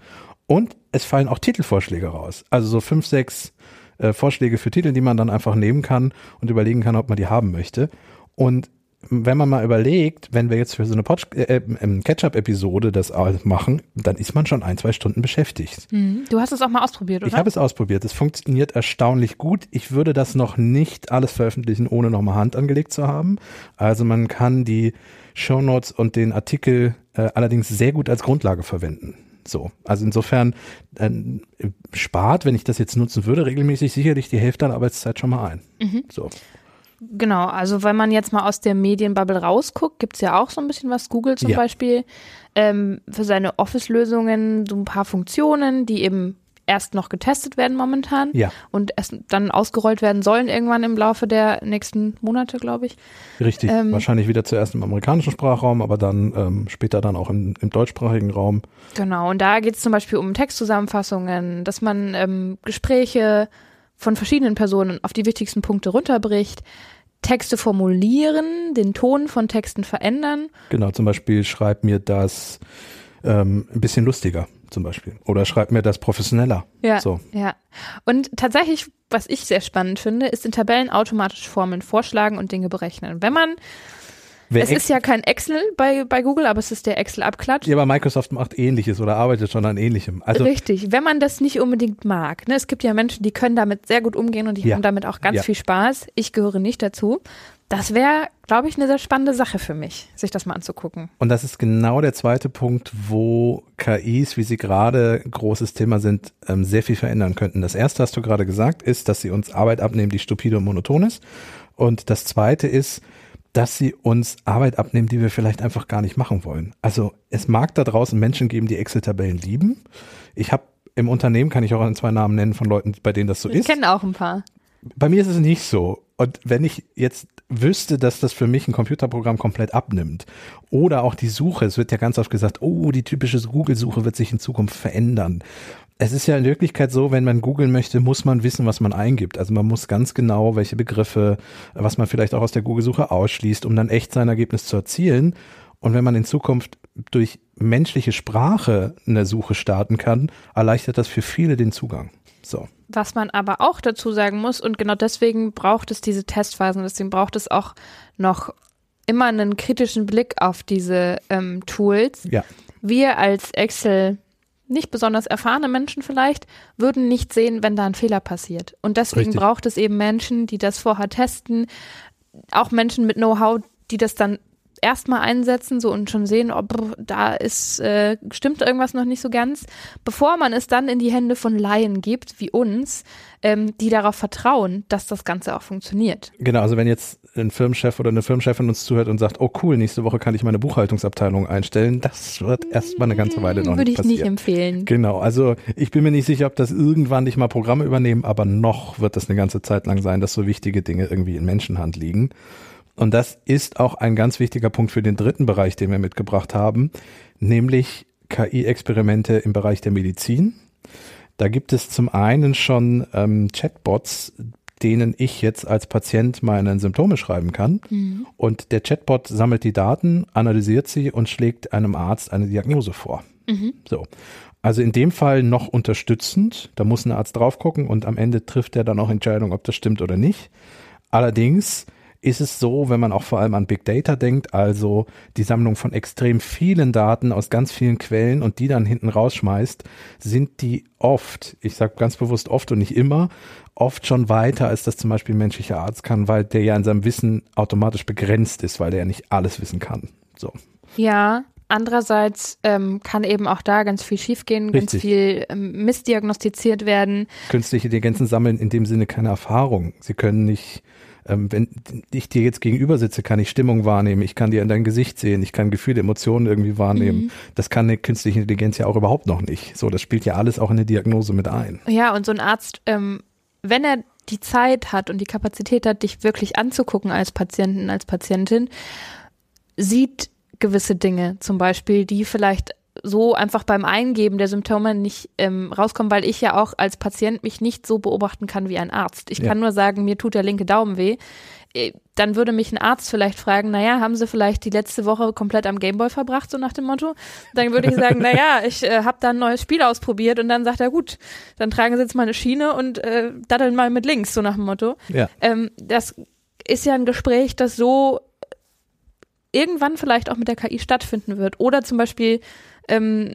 Und es fallen auch Titelvorschläge raus. Also so fünf, sechs äh, Vorschläge für Titel, die man dann einfach nehmen kann und überlegen kann, ob man die haben möchte. Und wenn man mal überlegt, wenn wir jetzt für so eine äh, äh, Catch-up-Episode das machen, dann ist man schon ein, zwei Stunden beschäftigt. Mhm. Du hast es auch mal ausprobiert, oder? Ich habe es ausprobiert. Es funktioniert erstaunlich gut. Ich würde das noch nicht alles veröffentlichen, ohne nochmal Hand angelegt zu haben. Also man kann die Shownotes und den Artikel äh, allerdings sehr gut als Grundlage verwenden. So, also insofern äh, spart, wenn ich das jetzt nutzen würde, regelmäßig sicherlich die Hälfte an Arbeitszeit schon mal ein. So. Genau, also wenn man jetzt mal aus der Medienbubble rausguckt, gibt's ja auch so ein bisschen was. Google zum Ja. Beispiel ähm, für seine Office-Lösungen so ein paar Funktionen, die eben erst noch getestet werden momentan Ja, und erst dann ausgerollt werden sollen irgendwann im Laufe der nächsten Monate, glaube ich. richtig. Ähm, Wahrscheinlich wieder zuerst im amerikanischen Sprachraum, aber dann ähm, später dann auch im, im deutschsprachigen Raum. Genau, und da geht es zum Beispiel um Textzusammenfassungen, dass man ähm, Gespräche von verschiedenen Personen auf die wichtigsten Punkte runterbricht, Texte formulieren, den Ton von Texten verändern. Genau, zum Beispiel schreib mir das ähm, ein bisschen lustiger, zum Beispiel. Oder schreib mir das professioneller. Ja. So. Ja. Und tatsächlich, was ich sehr spannend finde, ist in Tabellen automatisch Formeln vorschlagen und Dinge berechnen. Wenn man, Wer es ist ja kein Excel bei, bei Google, aber es ist der Excel-Abklatsch. Ja, aber Microsoft macht ähnliches oder arbeitet schon an ähnlichem. Also Richtig, wenn man das nicht unbedingt mag. Ne? Es gibt ja Menschen, die können damit sehr gut umgehen und die Ja. haben damit auch ganz Ja. viel Spaß. Ich gehöre nicht dazu. Das wäre, glaube ich, eine sehr spannende Sache für mich, sich das mal anzugucken. Und das ist genau der zweite Punkt, wo KIs, wie sie gerade großes Thema sind, ähm, sehr viel verändern könnten. Das erste hast du gerade gesagt, ist, dass sie uns Arbeit abnehmen, die stupide und monoton ist. Und das zweite ist, dass sie uns Arbeit abnehmen, die wir vielleicht einfach gar nicht machen wollen. Also es mag da draußen Menschen geben, die Excel-Tabellen lieben. Ich habe im Unternehmen, kann ich auch ein, zwei Namen nennen von Leuten, bei denen das so Ich ist. kenne auch ein paar. Bei mir ist es nicht so. Und wenn ich jetzt wüsste, dass das für mich ein Computerprogramm komplett abnimmt oder auch die Suche, es wird ja ganz oft gesagt, oh, die typische Google-Suche wird sich in Zukunft verändern. Es ist ja in Wirklichkeit so, wenn man googeln möchte, muss man wissen, was man eingibt. Also man muss ganz genau, welche Begriffe, was man vielleicht auch aus der Google-Suche ausschließt, um dann echt sein Ergebnis zu erzielen. Und wenn man in Zukunft durch menschliche Sprache eine Suche starten kann, erleichtert das für viele den Zugang. So. Was man aber auch dazu sagen muss, und genau deswegen braucht es diese Testphasen, deswegen braucht es auch noch immer einen kritischen Blick auf diese ähm, Tools. Ja. Wir als Excel nicht besonders erfahrene Menschen vielleicht, würden nicht sehen, wenn da ein Fehler passiert. Und deswegen Richtig. braucht es eben Menschen, die das vorher testen, auch Menschen mit Know-how, die das dann erstmal einsetzen so und schon sehen, ob da ist äh, stimmt irgendwas noch nicht so ganz, bevor man es dann in die Hände von Laien gibt, wie uns, ähm, die darauf vertrauen, dass das Ganze auch funktioniert. Genau, also wenn jetzt ein Firmenchef oder eine Firmenchefin uns zuhört und sagt, oh cool, nächste Woche kann ich meine Buchhaltungsabteilung einstellen, das wird erstmal eine ganze Weile noch Würde nicht ich nicht passieren. empfehlen. Genau, also ich bin mir nicht sicher, ob das irgendwann nicht mal Programme übernehmen, aber noch wird das eine ganze Zeit lang sein, dass so wichtige Dinge irgendwie in Menschenhand liegen. Und das ist auch ein ganz wichtiger Punkt für den dritten Bereich, den wir mitgebracht haben, nämlich KI-Experimente im Bereich der Medizin. Da gibt es zum einen schon ähm, Chatbots, denen ich jetzt als Patient meine Symptome schreiben kann. Und der Chatbot sammelt die Daten, analysiert sie und schlägt einem Arzt eine Diagnose vor. So. Also in dem Fall noch unterstützend. Da muss ein Arzt drauf gucken und am Ende trifft er dann auch Entscheidung, ob das stimmt oder nicht. Allerdings ist es so, wenn man auch vor allem an Big Data denkt, also die Sammlung von extrem vielen Daten aus ganz vielen Quellen und die dann hinten rausschmeißt, sind die oft, ich sage ganz bewusst oft und nicht immer, oft schon weiter, als das zum Beispiel ein menschlicher Arzt kann, weil der ja in seinem Wissen automatisch begrenzt ist, weil der ja nicht alles wissen kann. So. Ja, andererseits ähm, kann eben auch da ganz viel schiefgehen, ganz Richtig. viel ähm, missdiagnostiziert werden. Künstliche Intelligenzen sammeln in dem Sinne keine Erfahrung. Sie können nicht, ähm, wenn ich dir jetzt gegenüber sitze, kann ich Stimmung wahrnehmen, ich kann dir in dein Gesicht sehen, ich kann Gefühle, Emotionen irgendwie wahrnehmen. Das kann eine künstliche Intelligenz ja auch überhaupt noch nicht. So, das spielt ja alles auch in eine Diagnose mit ein. Ja, und so ein Arzt, ähm, wenn er die Zeit hat und die Kapazität hat, dich wirklich anzugucken als Patienten, als Patientin, sieht gewisse Dinge zum Beispiel, die vielleicht so einfach beim Eingeben der Symptome nicht ähm, rauskommen, weil ich ja auch als Patient mich nicht so beobachten kann wie ein Arzt. Ich Ja. kann nur sagen, mir tut der linke Daumen weh. Äh, Dann würde mich ein Arzt vielleicht fragen, naja, haben Sie vielleicht die letzte Woche komplett am Gameboy verbracht, so nach dem Motto? Dann würde ich sagen, naja, ich äh, habe da ein neues Spiel ausprobiert und dann sagt er, gut, dann tragen Sie jetzt mal eine Schiene und äh, daddeln mal mit links, so nach dem Motto. Ja. Ähm, das ist ja ein Gespräch, das so irgendwann vielleicht auch mit der KI stattfinden wird. Oder zum Beispiel ähm,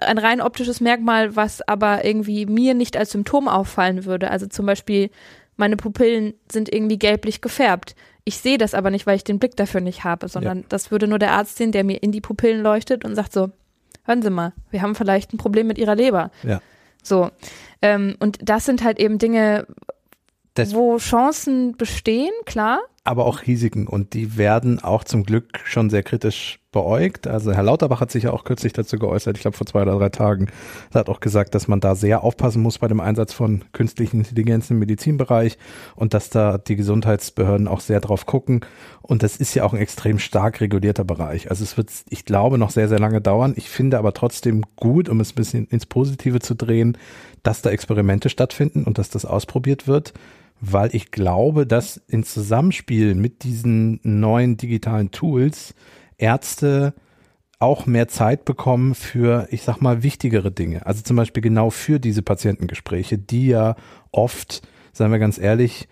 ein rein optisches Merkmal, was aber irgendwie mir nicht als Symptom auffallen würde. Also zum Beispiel, meine Pupillen sind irgendwie gelblich gefärbt. Ich sehe das aber nicht, weil ich den Blick dafür nicht habe, sondern das würde nur der Arzt sehen, der mir in die Pupillen leuchtet und sagt so, hören Sie mal, wir haben vielleicht ein Problem mit Ihrer Leber. Ja. So. Ähm, und das sind halt eben Dinge, Das- wo Chancen bestehen, klar. Aber auch Risiken und die werden auch zum Glück schon sehr kritisch beäugt. Also Herr Lauterbach hat sich ja auch kürzlich dazu geäußert, ich glaube vor zwei oder drei Tagen, hat auch gesagt, dass man da sehr aufpassen muss bei dem Einsatz von künstlichen Intelligenz im Medizinbereich und dass da die Gesundheitsbehörden auch sehr drauf gucken. Und das ist ja auch ein extrem stark regulierter Bereich. Also es wird, ich glaube, noch sehr, sehr lange dauern. Ich finde aber trotzdem gut, um es ein bisschen ins Positive zu drehen, dass da Experimente stattfinden und dass das ausprobiert wird weil ich glaube, dass in Zusammenspiel mit diesen neuen digitalen Tools Ärzte auch mehr Zeit bekommen für, ich sag mal, wichtigere Dinge. Also zum Beispiel genau für diese Patientengespräche, die ja oft, seien wir ganz ehrlich,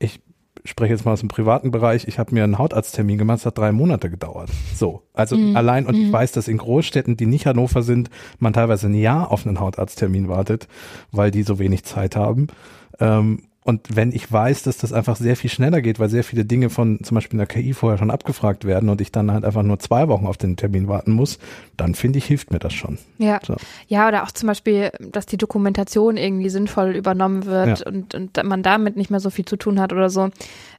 ich spreche jetzt mal aus dem privaten Bereich, ich habe mir einen Hautarzttermin gemacht, es hat drei Monate gedauert. So, also allein, und ich weiß, dass in Großstädten, die nicht Hannover sind, man teilweise ein Jahr auf einen Hautarzttermin wartet, weil die so wenig Zeit haben. Ähm, und wenn ich weiß, dass das einfach sehr viel schneller geht, weil sehr viele Dinge von zum Beispiel einer KI vorher schon abgefragt werden und ich dann halt einfach nur zwei Wochen auf den Termin warten muss, dann finde ich, hilft mir das schon. Ja. So. Ja, oder auch zum Beispiel, dass die Dokumentation irgendwie sinnvoll übernommen wird Ja. und, und man damit nicht mehr so viel zu tun hat oder so.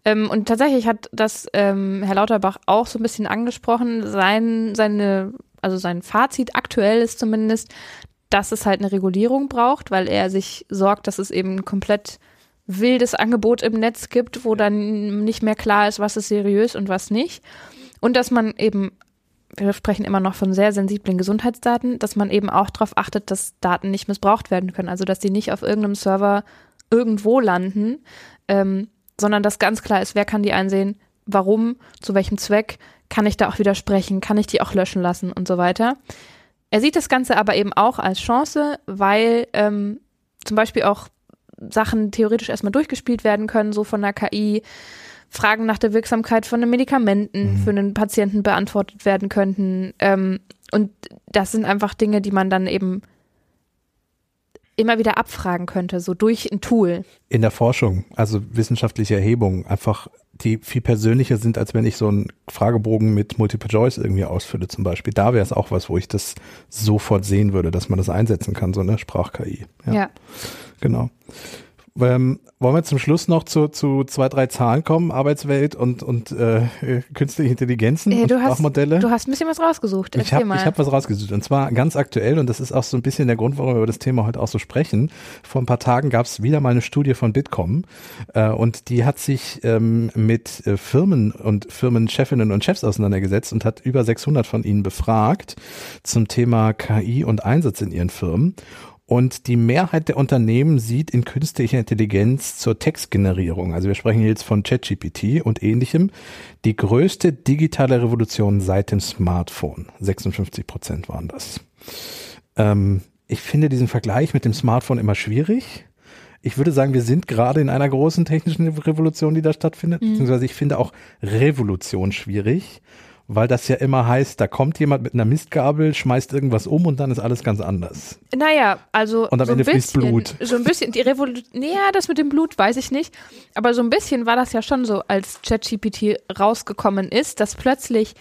Ähm, und tatsächlich hat das ähm, Herr Lauterbach auch so ein bisschen angesprochen. Sein, seine, also sein Fazit aktuell ist zumindest, dass es halt eine Regulierung braucht, weil er sich sorgt, dass es eben komplett wildes Angebot im Netz gibt, wo dann nicht mehr klar ist, was ist seriös und was nicht. Und dass man eben wir sprechen immer noch von sehr sensiblen Gesundheitsdaten, dass man eben auch darauf achtet, dass Daten nicht missbraucht werden können. Also dass die nicht auf irgendeinem Server irgendwo landen, ähm, sondern dass ganz klar ist, wer kann die einsehen, warum, zu welchem Zweck, kann ich da auch widersprechen, kann ich die auch löschen lassen und so weiter. Er sieht das Ganze aber eben auch als Chance, weil ähm, zum Beispiel auch Sachen theoretisch erstmal durchgespielt werden können, so von der KI, Fragen nach der Wirksamkeit von den Medikamenten Mhm. für einen Patienten beantwortet werden könnten. Ähm, und das sind einfach Dinge, die man dann eben immer wieder abfragen könnte, so durch ein Tool. In der Forschung, also wissenschaftliche Erhebungen, einfach die viel persönlicher sind, als wenn ich so einen Fragebogen mit Multiple Choice irgendwie ausfülle zum Beispiel. Da wäre es auch was, wo ich das sofort sehen würde, dass man das einsetzen kann, so eine Sprach-KI. Ja. Genau. Ähm, wollen wir zum Schluss noch zu, zu zwei, drei Zahlen kommen, Arbeitswelt und, und äh, künstliche Intelligenzen Äh, und du, hast, Sprachmodelle? du hast ein bisschen was rausgesucht. Ich habe hab was rausgesucht und zwar ganz aktuell und das ist auch so ein bisschen der Grund, warum wir über das Thema heute auch so sprechen. Vor ein paar Tagen gab es wieder mal eine Studie von Bitkom äh, und die hat sich ähm, mit äh, Firmen und Firmenchefinnen und Chefs auseinandergesetzt und hat über 600 von ihnen befragt zum Thema KI und Einsatz in ihren Firmen. Und die Mehrheit der Unternehmen sieht in künstlicher Intelligenz zur Textgenerierung, also wir sprechen jetzt von ChatGPT und ähnlichem, die größte digitale Revolution seit dem Smartphone. 56 Prozent waren das. Ähm, ich finde diesen Vergleich mit dem Smartphone immer schwierig. Ich würde sagen, wir sind gerade in einer großen technischen Revolution, die da stattfindet. Beziehungsweise ich finde auch Revolution schwierig, weil das ja immer heißt, da kommt jemand mit einer Mistgabel, schmeißt irgendwas um und dann ist alles ganz anders. Naja, also Und am so ein Ende fließt bisschen, Blut. So ein bisschen, die Revolution, naja, das mit dem Blut weiß ich nicht, aber so ein bisschen war das ja schon so, als ChatGPT rausgekommen ist, dass plötzlich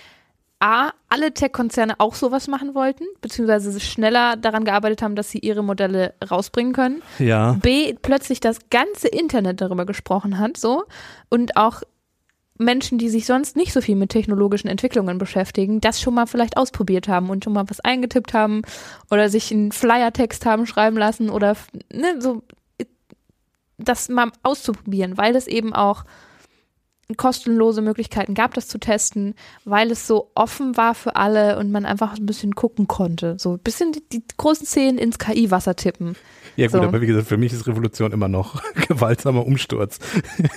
A, alle Tech-Konzerne auch sowas machen wollten, beziehungsweise schneller daran gearbeitet haben, dass sie ihre Modelle rausbringen können. Ja. B, plötzlich das ganze Internet darüber gesprochen hat, so. Und auch Menschen, die sich sonst nicht so viel mit technologischen Entwicklungen beschäftigen, das schon mal vielleicht ausprobiert haben und schon mal was eingetippt haben oder sich einen Flyer-Text haben schreiben lassen oder ne, so das mal auszuprobieren, weil es eben auch kostenlose Möglichkeiten gab, das zu testen, weil es so offen war für alle und man einfach ein bisschen gucken konnte. So ein bisschen die, die großen Szenen ins KI-Wasser tippen. Ja gut, So. aber wie gesagt, für mich ist Revolution immer noch gewaltsamer Umsturz.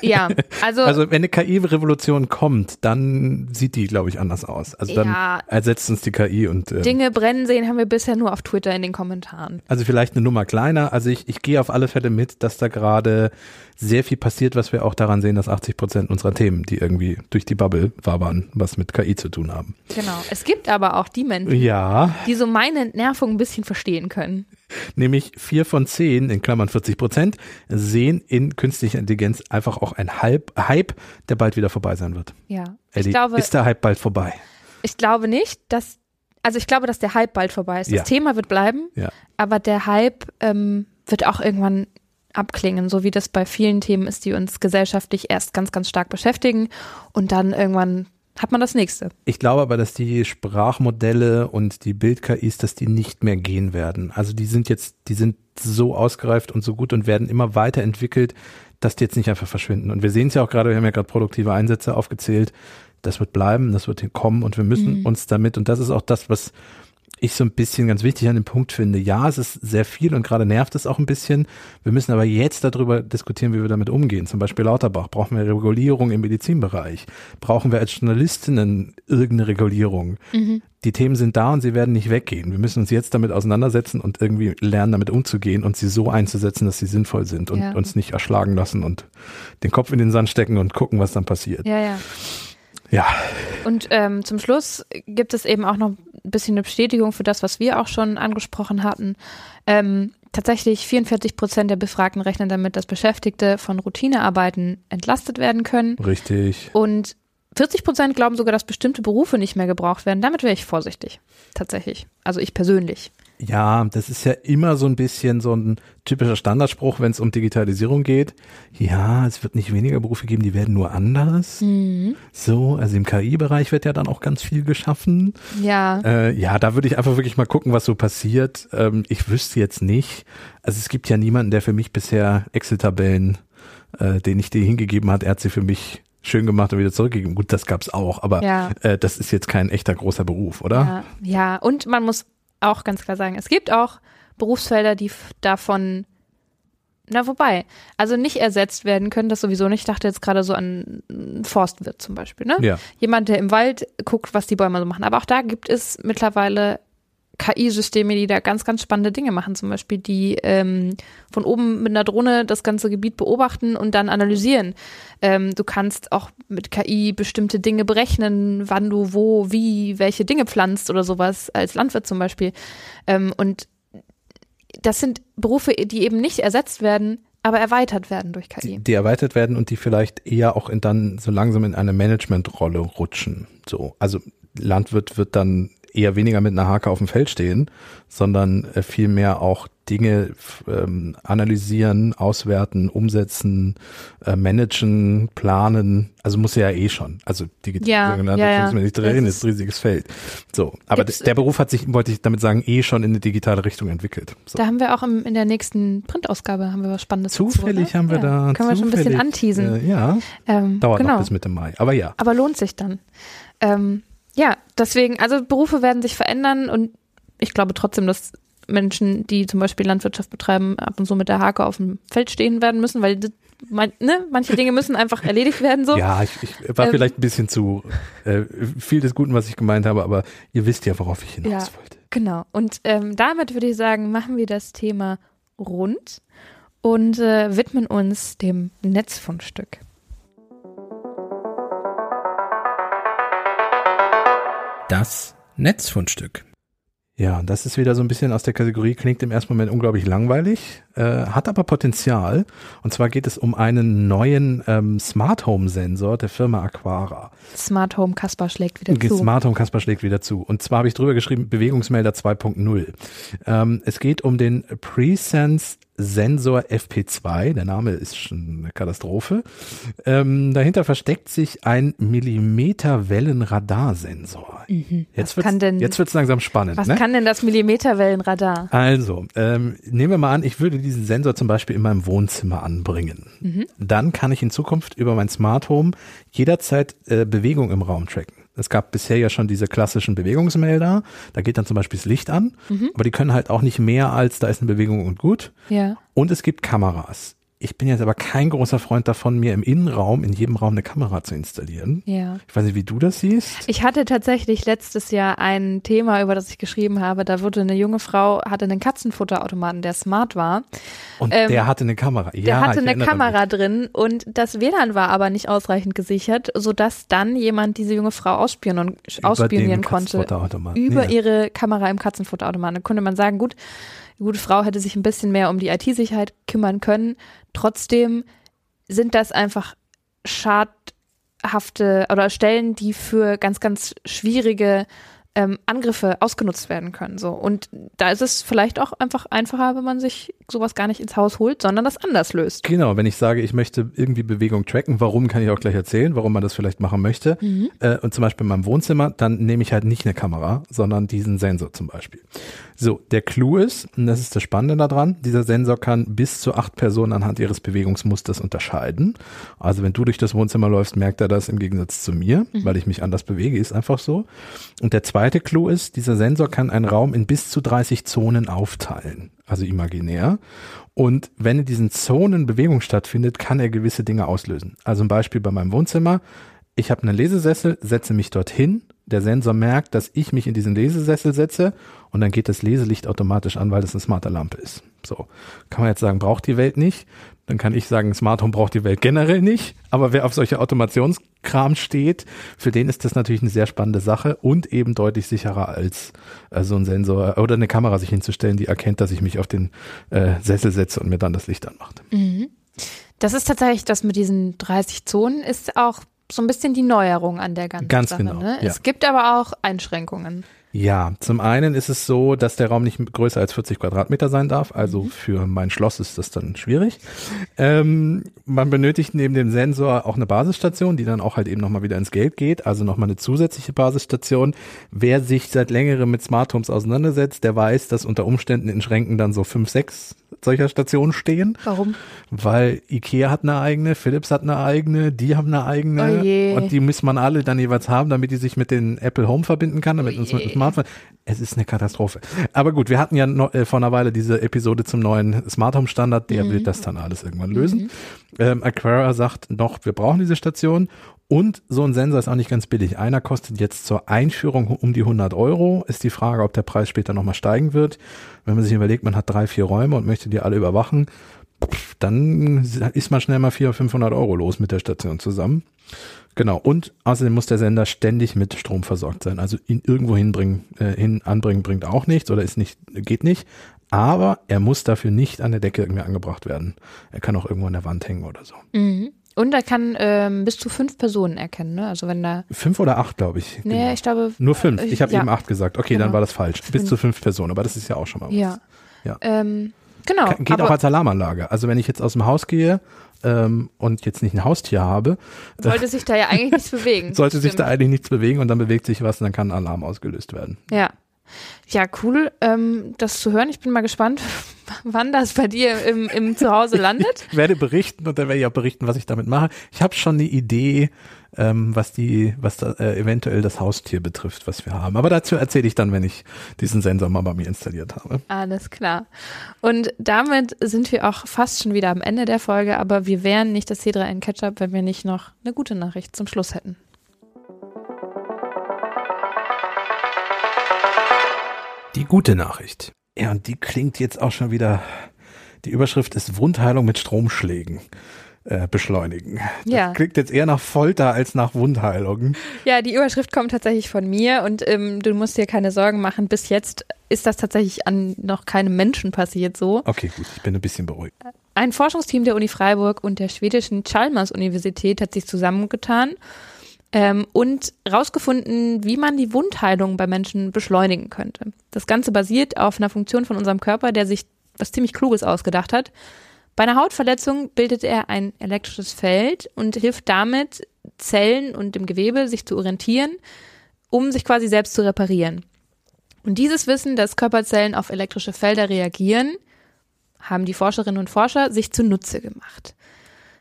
Ja, also, Also wenn eine KI-Revolution kommt, dann sieht die, glaube ich, anders aus. Also dann Ja. ersetzt uns die KI und äh, Dinge brennen sehen haben wir bisher nur auf Twitter in den Kommentaren. also vielleicht eine Nummer kleiner. Also ich, ich gehe auf alle Fälle mit, dass da gerade sehr viel passiert, was wir auch daran sehen, dass 80 Prozent unserer Themen, die irgendwie durch die Bubble wabern, was mit KI zu tun haben. Genau. Es gibt aber auch die Menschen, Ja, die so meine Entnervung ein bisschen verstehen können. Nämlich vier von zehn, in Klammern 40 Prozent, sehen in künstlicher Intelligenz einfach auch ein Hype, Hype, der bald wieder vorbei sein wird. Ja. Ellie, ich glaube, ist der Hype bald vorbei? ich glaube nicht, dass, also ich glaube, dass der Hype bald vorbei ist. Das Ja. Thema wird bleiben, Ja. aber der Hype ähm, wird auch irgendwann abklingen, so wie das bei vielen Themen ist, die uns gesellschaftlich erst ganz, ganz stark beschäftigen und dann irgendwann hat man das nächste. Ich glaube aber, dass die Sprachmodelle und die Bild-KIs, dass die nicht mehr gehen werden. Also die sind jetzt, die sind so ausgereift und so gut und werden immer weiterentwickelt, dass die jetzt nicht einfach verschwinden. Und wir sehen es ja auch gerade, wir haben ja gerade produktive Einsätze aufgezählt. Das wird bleiben, das wird kommen und wir müssen mhm. uns damit, und das ist auch das, was ich so ein bisschen ganz wichtig an dem Punkt finde. Ja, es ist sehr viel und gerade nervt es auch ein bisschen. Wir müssen aber jetzt darüber diskutieren, wie wir damit umgehen. Zum Beispiel Lauterbach. Brauchen wir Regulierung im Medizinbereich? Brauchen wir als Journalistinnen irgendeine Regulierung? Mhm. Die Themen sind da und sie werden nicht weggehen. Wir müssen uns jetzt damit auseinandersetzen und irgendwie lernen, damit umzugehen und sie so einzusetzen, dass sie sinnvoll sind und ja. uns nicht erschlagen lassen und den Kopf in den Sand stecken und gucken, was dann passiert. Ja, ja. Ja. Und ähm, zum Schluss gibt es eben auch noch ein bisschen eine Bestätigung für das, was wir auch schon angesprochen hatten. Ähm, tatsächlich 44 Prozent der Befragten rechnen damit, dass Beschäftigte von Routinearbeiten entlastet werden können. Richtig. Und 40 Prozent glauben sogar, dass bestimmte Berufe nicht mehr gebraucht werden. Damit wäre ich vorsichtig. Tatsächlich. Also ich persönlich. Ja, das ist ja immer so ein bisschen so ein typischer Standardspruch, wenn es um Digitalisierung geht. Ja, es wird nicht weniger Berufe geben, die werden nur anders. Mhm. So, also im KI-Bereich wird ja dann auch ganz viel geschaffen. Ja. Äh, ja, da würde ich einfach wirklich mal gucken, was so passiert. Ähm, ich wüsste jetzt nicht. Also es gibt ja niemanden, der für mich bisher Excel-Tabellen, äh, den ich dir hingegeben hat, er hat sie für mich schön gemacht und wieder zurückgegeben. Gut, das gab's auch, aber ja. äh, das ist jetzt kein echter großer Beruf, oder? Ja, ja, und man muss auch ganz klar sagen, es gibt auch Berufsfelder, die davon, na wobei, also nicht ersetzt werden können, das sowieso nicht. Ich dachte jetzt gerade so an Forstwirt zum Beispiel, ne? Ja. Jemand, der im Wald guckt, was die Bäume so machen. Aber auch da gibt es mittlerweile KI-Systeme, die da ganz, ganz spannende Dinge machen. Zum Beispiel, die ähm, von oben mit einer Drohne das ganze Gebiet beobachten und dann analysieren. Ähm, du kannst auch mit KI bestimmte Dinge berechnen, wann du wo, wie, welche Dinge pflanzt oder sowas, als Landwirt zum Beispiel. Ähm, und das sind Berufe, die eben nicht ersetzt werden, aber erweitert werden durch KI. Die, die, erweitert werden und die vielleicht eher auch in dann so langsam in eine Managementrolle rutschen. So, also Landwirt wird dann eher weniger mit einer Hake auf dem Feld stehen, sondern äh, vielmehr auch Dinge ähm, analysieren, auswerten, umsetzen, äh, managen, planen. Also muss er ja eh schon. Also Digitalisierung ja, ja, ja. nicht drin, ist ein riesiges Feld. So, aber Gibt's, der Beruf hat sich, wollte ich damit sagen, eh schon in eine digitale Richtung entwickelt. So. Da haben wir auch im, in der nächsten Printausgabe haben wir was Spannendes. Zufällig dazu, haben wir da. Können wir schon ein bisschen anteasen. Äh, ja. Ähm, Dauert genau. noch bis Mitte Mai. Aber ja. Aber lohnt sich dann. Ähm, ja, deswegen, also Berufe werden sich verändern und ich glaube trotzdem, dass Menschen, die zum Beispiel Landwirtschaft betreiben, ab und zu mit der Hake auf dem Feld stehen werden müssen, weil man, ne, manche Dinge müssen einfach erledigt werden. So. Ja, ich, ich war ähm, vielleicht ein bisschen zu äh, viel des Guten, was ich gemeint habe, aber ihr wisst ja, worauf ich hinaus ja, wollte. Genau. Und ähm, damit würde ich sagen, machen wir das Thema rund und äh, widmen uns dem Netzfundstück. Das Netzfundstück. Ja, das ist wieder so ein bisschen aus der Kategorie, klingt im ersten Moment unglaublich langweilig, äh, hat aber Potenzial. Und zwar geht es um einen neuen ähm, Smart Home Sensor der Firma Aquara. Smart Home Kasper schlägt wieder zu. Smart Home Kasper schlägt wieder zu. Und zwar habe ich drüber geschrieben, Bewegungsmelder 2.0. Ähm, es geht um den Presense Sensor FP2. Der Name ist schon eine Katastrophe. Ähm, dahinter versteckt sich ein Millimeterwellenradarsensor. Mhm. Jetzt wird wird's langsam spannend. Was ne? kann denn das Millimeterwellenradar? Also, ähm, nehmen wir mal an, ich würde diesen Sensor zum Beispiel in meinem Wohnzimmer anbringen. Mhm. Dann kann ich in Zukunft über mein Smart Home jederzeit äh, Bewegung im Raum tracken. Es gab bisher ja schon diese klassischen Bewegungsmelder. Da geht dann zum Beispiel das Licht an, mhm. aber die können halt auch nicht mehr als da ist eine Bewegung und gut. Ja. Und es gibt Kameras. Ich bin jetzt aber kein großer Freund davon, mir im Innenraum, in jedem Raum eine Kamera zu installieren. Ja. Ich weiß nicht, wie du das siehst. Ich hatte tatsächlich letztes Jahr ein Thema, über das ich geschrieben habe. Da wurde eine junge Frau, hatte einen Katzenfutterautomaten, der smart war. Und ähm, der hatte eine Kamera. Ja, der hatte eine Kamera mich. drin und das WLAN war aber nicht ausreichend gesichert, sodass dann jemand diese junge Frau ausspionieren, ausspionieren konnte. Über ja. ihre Kamera im Katzenfutterautomaten. Da konnte man sagen, gut, die gute Frau hätte sich ein bisschen mehr um die IT-Sicherheit kümmern können. Trotzdem sind das einfach schadhafte oder Stellen, die für ganz, ganz schwierige ähm, Angriffe ausgenutzt werden können. So. Und da ist es vielleicht auch einfach einfacher, wenn man sich sowas gar nicht ins Haus holt, sondern das anders löst. Genau, wenn ich sage, ich möchte irgendwie Bewegung tracken, warum kann ich auch gleich erzählen, warum man das vielleicht machen möchte. Mhm. Äh, und zum Beispiel in meinem Wohnzimmer, dann nehme ich halt nicht eine Kamera, sondern diesen Sensor zum Beispiel. So, der Clou ist, und das ist das Spannende daran, dieser Sensor kann bis zu acht Personen anhand ihres Bewegungsmusters unterscheiden. Also wenn du durch das Wohnzimmer läufst, merkt er das im Gegensatz zu mir, mhm. weil ich mich anders bewege, ist einfach so. Und der zweite Clou ist, dieser Sensor kann einen Raum in bis zu 30 Zonen aufteilen, also imaginär. Und wenn in diesen Zonen Bewegung stattfindet, kann er gewisse Dinge auslösen. Also ein Beispiel bei meinem Wohnzimmer. Ich habe einen Lesesessel, setze mich dorthin. Der Sensor merkt, dass ich mich in diesen Lesesessel setze und dann geht das Leselicht automatisch an, weil das eine smarte Lampe ist. So. Kann man jetzt sagen, braucht die Welt nicht. Dann kann ich sagen, Smart Home braucht die Welt generell nicht. Aber wer auf solche Automationskram steht, für den ist das natürlich eine sehr spannende Sache und eben deutlich sicherer als äh, so ein Sensor oder eine Kamera sich hinzustellen, die erkennt, dass ich mich auf den äh, Sessel setze und mir dann das Licht anmacht. Mhm. Das ist tatsächlich, das mit diesen 30 Zonen ist auch so ein bisschen die Neuerung an der ganzen Ganz Sache. Genau, ne? ja. Es gibt aber auch Einschränkungen. Ja, zum einen ist es so, dass der Raum nicht größer als 40 Quadratmeter sein darf. Also mhm. für mein Schloss ist das dann schwierig. Ähm, man benötigt neben dem Sensor auch eine Basisstation, die dann auch halt eben nochmal wieder ins Geld geht. Also nochmal eine zusätzliche Basisstation. Wer sich seit längerem mit Smart Homes auseinandersetzt, der weiß, dass unter Umständen in Schränken dann so fünf, sechs solcher Stationen stehen. Warum? Weil Ikea hat eine eigene, Philips hat eine eigene, die haben eine eigene. Oh und die muss man alle dann jeweils haben, damit die sich mit den Apple Home verbinden kann, damit oh uns mit dem Smartphone. Es ist eine Katastrophe. Aber gut, wir hatten ja noch, äh, vor einer Weile diese Episode zum neuen Smart Home Standard, der mhm. wird das dann alles irgendwann lösen. Mhm. Ähm, Aquara sagt noch, wir brauchen diese Station und so ein Sensor ist auch nicht ganz billig. Einer kostet jetzt zur Einführung um die 100 Euro. Ist die Frage, ob der Preis später nochmal steigen wird. Wenn man sich überlegt, man hat drei, vier Räume und möchte die alle überwachen, dann ist man schnell mal 400, 500 Euro los mit der Station zusammen. Genau. Und außerdem muss der Sender ständig mit Strom versorgt sein. Also ihn irgendwo hinbringen, äh, hin anbringen bringt auch nichts oder ist nicht, geht nicht. Aber er muss dafür nicht an der Decke irgendwie angebracht werden. Er kann auch irgendwo an der Wand hängen oder so. Mhm. Und er kann ähm, bis zu fünf Personen erkennen, ne? Also wenn da. Fünf oder acht, glaube ich. Nee, genau. ich glaube. Nur fünf. Ich habe ja. eben acht gesagt. Okay, genau. dann war das falsch. Bis fünf. zu fünf Personen, aber das ist ja auch schon mal was. Ja. ja. Ähm, genau. Geht auch als Alarmanlage. Also wenn ich jetzt aus dem Haus gehe ähm, und jetzt nicht ein Haustier habe. Sollte sich da ja eigentlich nichts bewegen. Sollte sich da eigentlich nichts bewegen und dann bewegt sich was und dann kann ein Alarm ausgelöst werden. Ja. Ja, cool, ähm, das zu hören. Ich bin mal gespannt, wann das bei dir im, im Zuhause landet. Ich werde berichten und dann werde ich auch berichten, was ich damit mache. Ich habe schon eine Idee, ähm, was die, was da, äh, eventuell das Haustier betrifft, was wir haben. Aber dazu erzähle ich dann, wenn ich diesen Sensor mal bei mir installiert habe. Alles klar. Und damit sind wir auch fast schon wieder am Ende der Folge, aber wir wären nicht das C3N Ketchup, wenn wir nicht noch eine gute Nachricht zum Schluss hätten. Gute Nachricht. Ja, und die klingt jetzt auch schon wieder. Die Überschrift ist Wundheilung mit Stromschlägen äh, beschleunigen. Das ja. klingt jetzt eher nach Folter als nach Wundheilung. Ja, die Überschrift kommt tatsächlich von mir und ähm, du musst dir keine Sorgen machen. Bis jetzt ist das tatsächlich an noch keinem Menschen passiert so. Okay, gut, ich bin ein bisschen beruhigt. Ein Forschungsteam der Uni Freiburg und der schwedischen Chalmers Universität hat sich zusammengetan ähm, und rausgefunden, wie man die Wundheilung bei Menschen beschleunigen könnte. Das Ganze basiert auf einer Funktion von unserem Körper, der sich was ziemlich Kluges ausgedacht hat. Bei einer Hautverletzung bildet er ein elektrisches Feld und hilft damit, Zellen und dem Gewebe sich zu orientieren, um sich quasi selbst zu reparieren. Und dieses Wissen, dass Körperzellen auf elektrische Felder reagieren, haben die Forscherinnen und Forscher sich zunutze gemacht.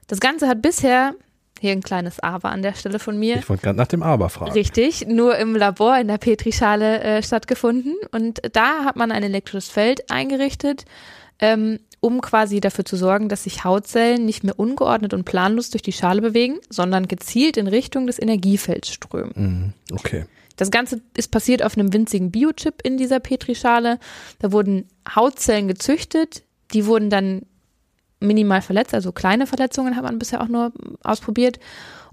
Das Ganze hat bisher hier ein kleines Aber an der Stelle von mir. Ich wollte gerade nach dem Aber fragen. Richtig, nur im Labor in der Petrischale äh, stattgefunden. Und da hat man ein elektrisches Feld eingerichtet, ähm, um quasi dafür zu sorgen, dass sich Hautzellen nicht mehr ungeordnet und planlos durch die Schale bewegen, sondern gezielt in Richtung des Energiefelds strömen. Mhm, okay. Das Ganze ist passiert auf einem winzigen Biochip in dieser Petrischale. Da wurden Hautzellen gezüchtet, die wurden dann minimal verletzt, also kleine Verletzungen hat man bisher auch nur ausprobiert.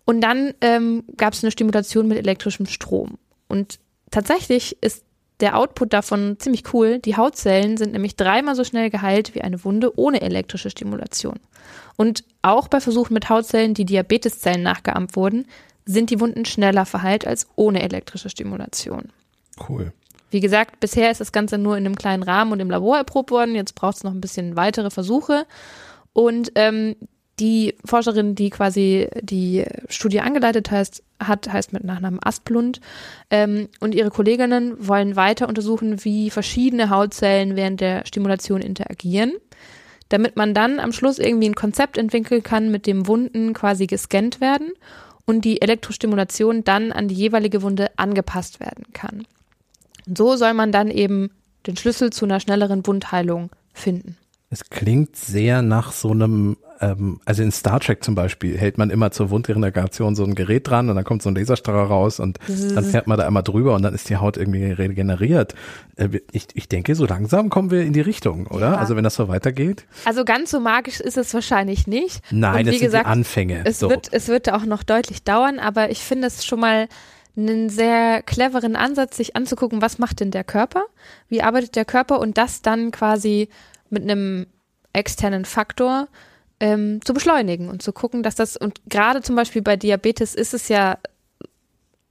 Und dann ähm, gab es eine Stimulation mit elektrischem Strom. Und tatsächlich ist der Output davon ziemlich cool. Die Hautzellen sind nämlich dreimal so schnell geheilt wie eine Wunde ohne elektrische Stimulation. Und auch bei Versuchen mit Hautzellen, die Diabeteszellen nachgeahmt wurden, sind die Wunden schneller verheilt als ohne elektrische Stimulation. Cool. Wie gesagt, bisher ist das Ganze nur in einem kleinen Rahmen und im Labor erprobt worden. Jetzt braucht es noch ein bisschen weitere Versuche. Und ähm, die Forscherin, die quasi die Studie angeleitet heißt, hat, heißt mit Nachnamen Asplund. Ähm, und ihre Kolleginnen wollen weiter untersuchen, wie verschiedene Hautzellen während der Stimulation interagieren, damit man dann am Schluss irgendwie ein Konzept entwickeln kann, mit dem Wunden quasi gescannt werden und die Elektrostimulation dann an die jeweilige Wunde angepasst werden kann. Und so soll man dann eben den Schlüssel zu einer schnelleren Wundheilung finden. Es klingt sehr nach so einem, ähm, also in Star Trek zum Beispiel hält man immer zur Wundregeneration so ein Gerät dran und dann kommt so ein Laserstrahl raus und dann fährt man da einmal drüber und dann ist die Haut irgendwie regeneriert. Äh, ich, ich denke, so langsam kommen wir in die Richtung, oder? Ja. Also wenn das so weitergeht. Also ganz so magisch ist es wahrscheinlich nicht. Nein, das wie sind gesagt, die Anfänge. Es, so. wird, es wird auch noch deutlich dauern, aber ich finde es schon mal einen sehr cleveren Ansatz, sich anzugucken, was macht denn der Körper, wie arbeitet der Körper und das dann quasi mit einem externen Faktor ähm, zu beschleunigen und zu gucken, dass das, und gerade zum Beispiel bei Diabetes ist es ja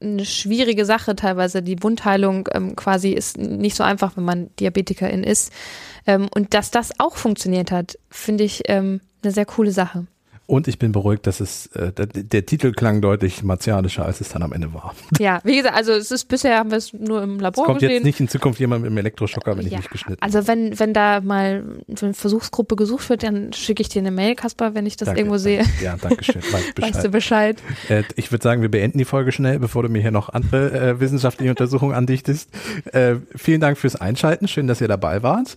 eine schwierige Sache teilweise. Die Wundheilung ähm, quasi ist nicht so einfach, wenn man Diabetikerin ist. Ähm, und dass das auch funktioniert hat, finde ich ähm, eine sehr coole Sache. Und ich bin beruhigt, dass es, äh, der, der Titel klang deutlich martialischer, als es dann am Ende war. Ja, wie gesagt, also es ist bisher haben wir es nur im Es Labor kommt gesehen. jetzt nicht in Zukunft jemand mit einem Elektroschocker, wenn ich ja, mich geschnitten also wenn, wenn da mal eine Versuchsgruppe gesucht wird, dann schicke ich dir eine Mail, Kaspar, wenn ich das Danke, irgendwo sehe. danke. Ja, danke schön. Weiß ich Weißt du Bescheid. Bescheid? Äh, ich würde sagen, wir beenden die Folge schnell, bevor du mir hier noch andere äh, wissenschaftliche Untersuchungen andichtest. Äh, vielen Dank fürs Einschalten. Schön, dass ihr dabei wart.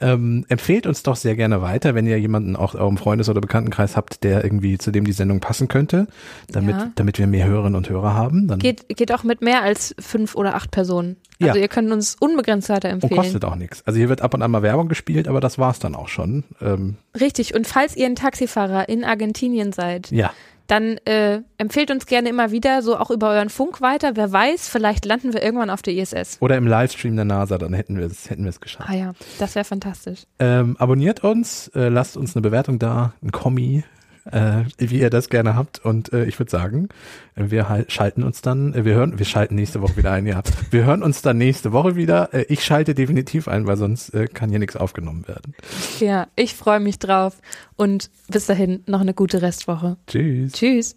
Ähm, empfehlt uns doch sehr gerne weiter, wenn ihr jemanden auch im Freundes- oder Bekanntenkreis habt, der irgendwie zu dem die Sendung passen könnte, damit, Ja. damit wir mehr Hörerinnen und Hörer haben. Dann Geht, geht auch mit mehr als fünf oder acht Personen. Also Ja. ihr könnt uns unbegrenzt und weiterempfehlen. kostet auch nichts. Also hier wird ab und an mal Werbung gespielt, aber das war's dann auch schon. Ähm, Richtig. Und falls ihr ein Taxifahrer in Argentinien seid, ja, dann äh, empfehlt uns gerne immer wieder, so auch über euren Funk weiter. Wer weiß, vielleicht landen wir irgendwann auf der ISS. oder im Livestream der NASA, dann hätten wir es hätten wir es geschafft. Ah ja, das wäre fantastisch. Ähm, abonniert uns, äh, lasst uns eine Bewertung da, ein Kommi, äh, wie ihr das gerne habt. Und äh, ich würde sagen, wir halt schalten uns dann, äh, wir hören, wir schalten nächste Woche wieder ein, ja. Wir hören uns dann nächste Woche wieder. Äh, ich schalte definitiv ein, weil sonst äh, kann hier nichts aufgenommen werden. Ja, ich freue mich drauf und bis dahin noch eine gute Restwoche. Tschüss. Tschüss.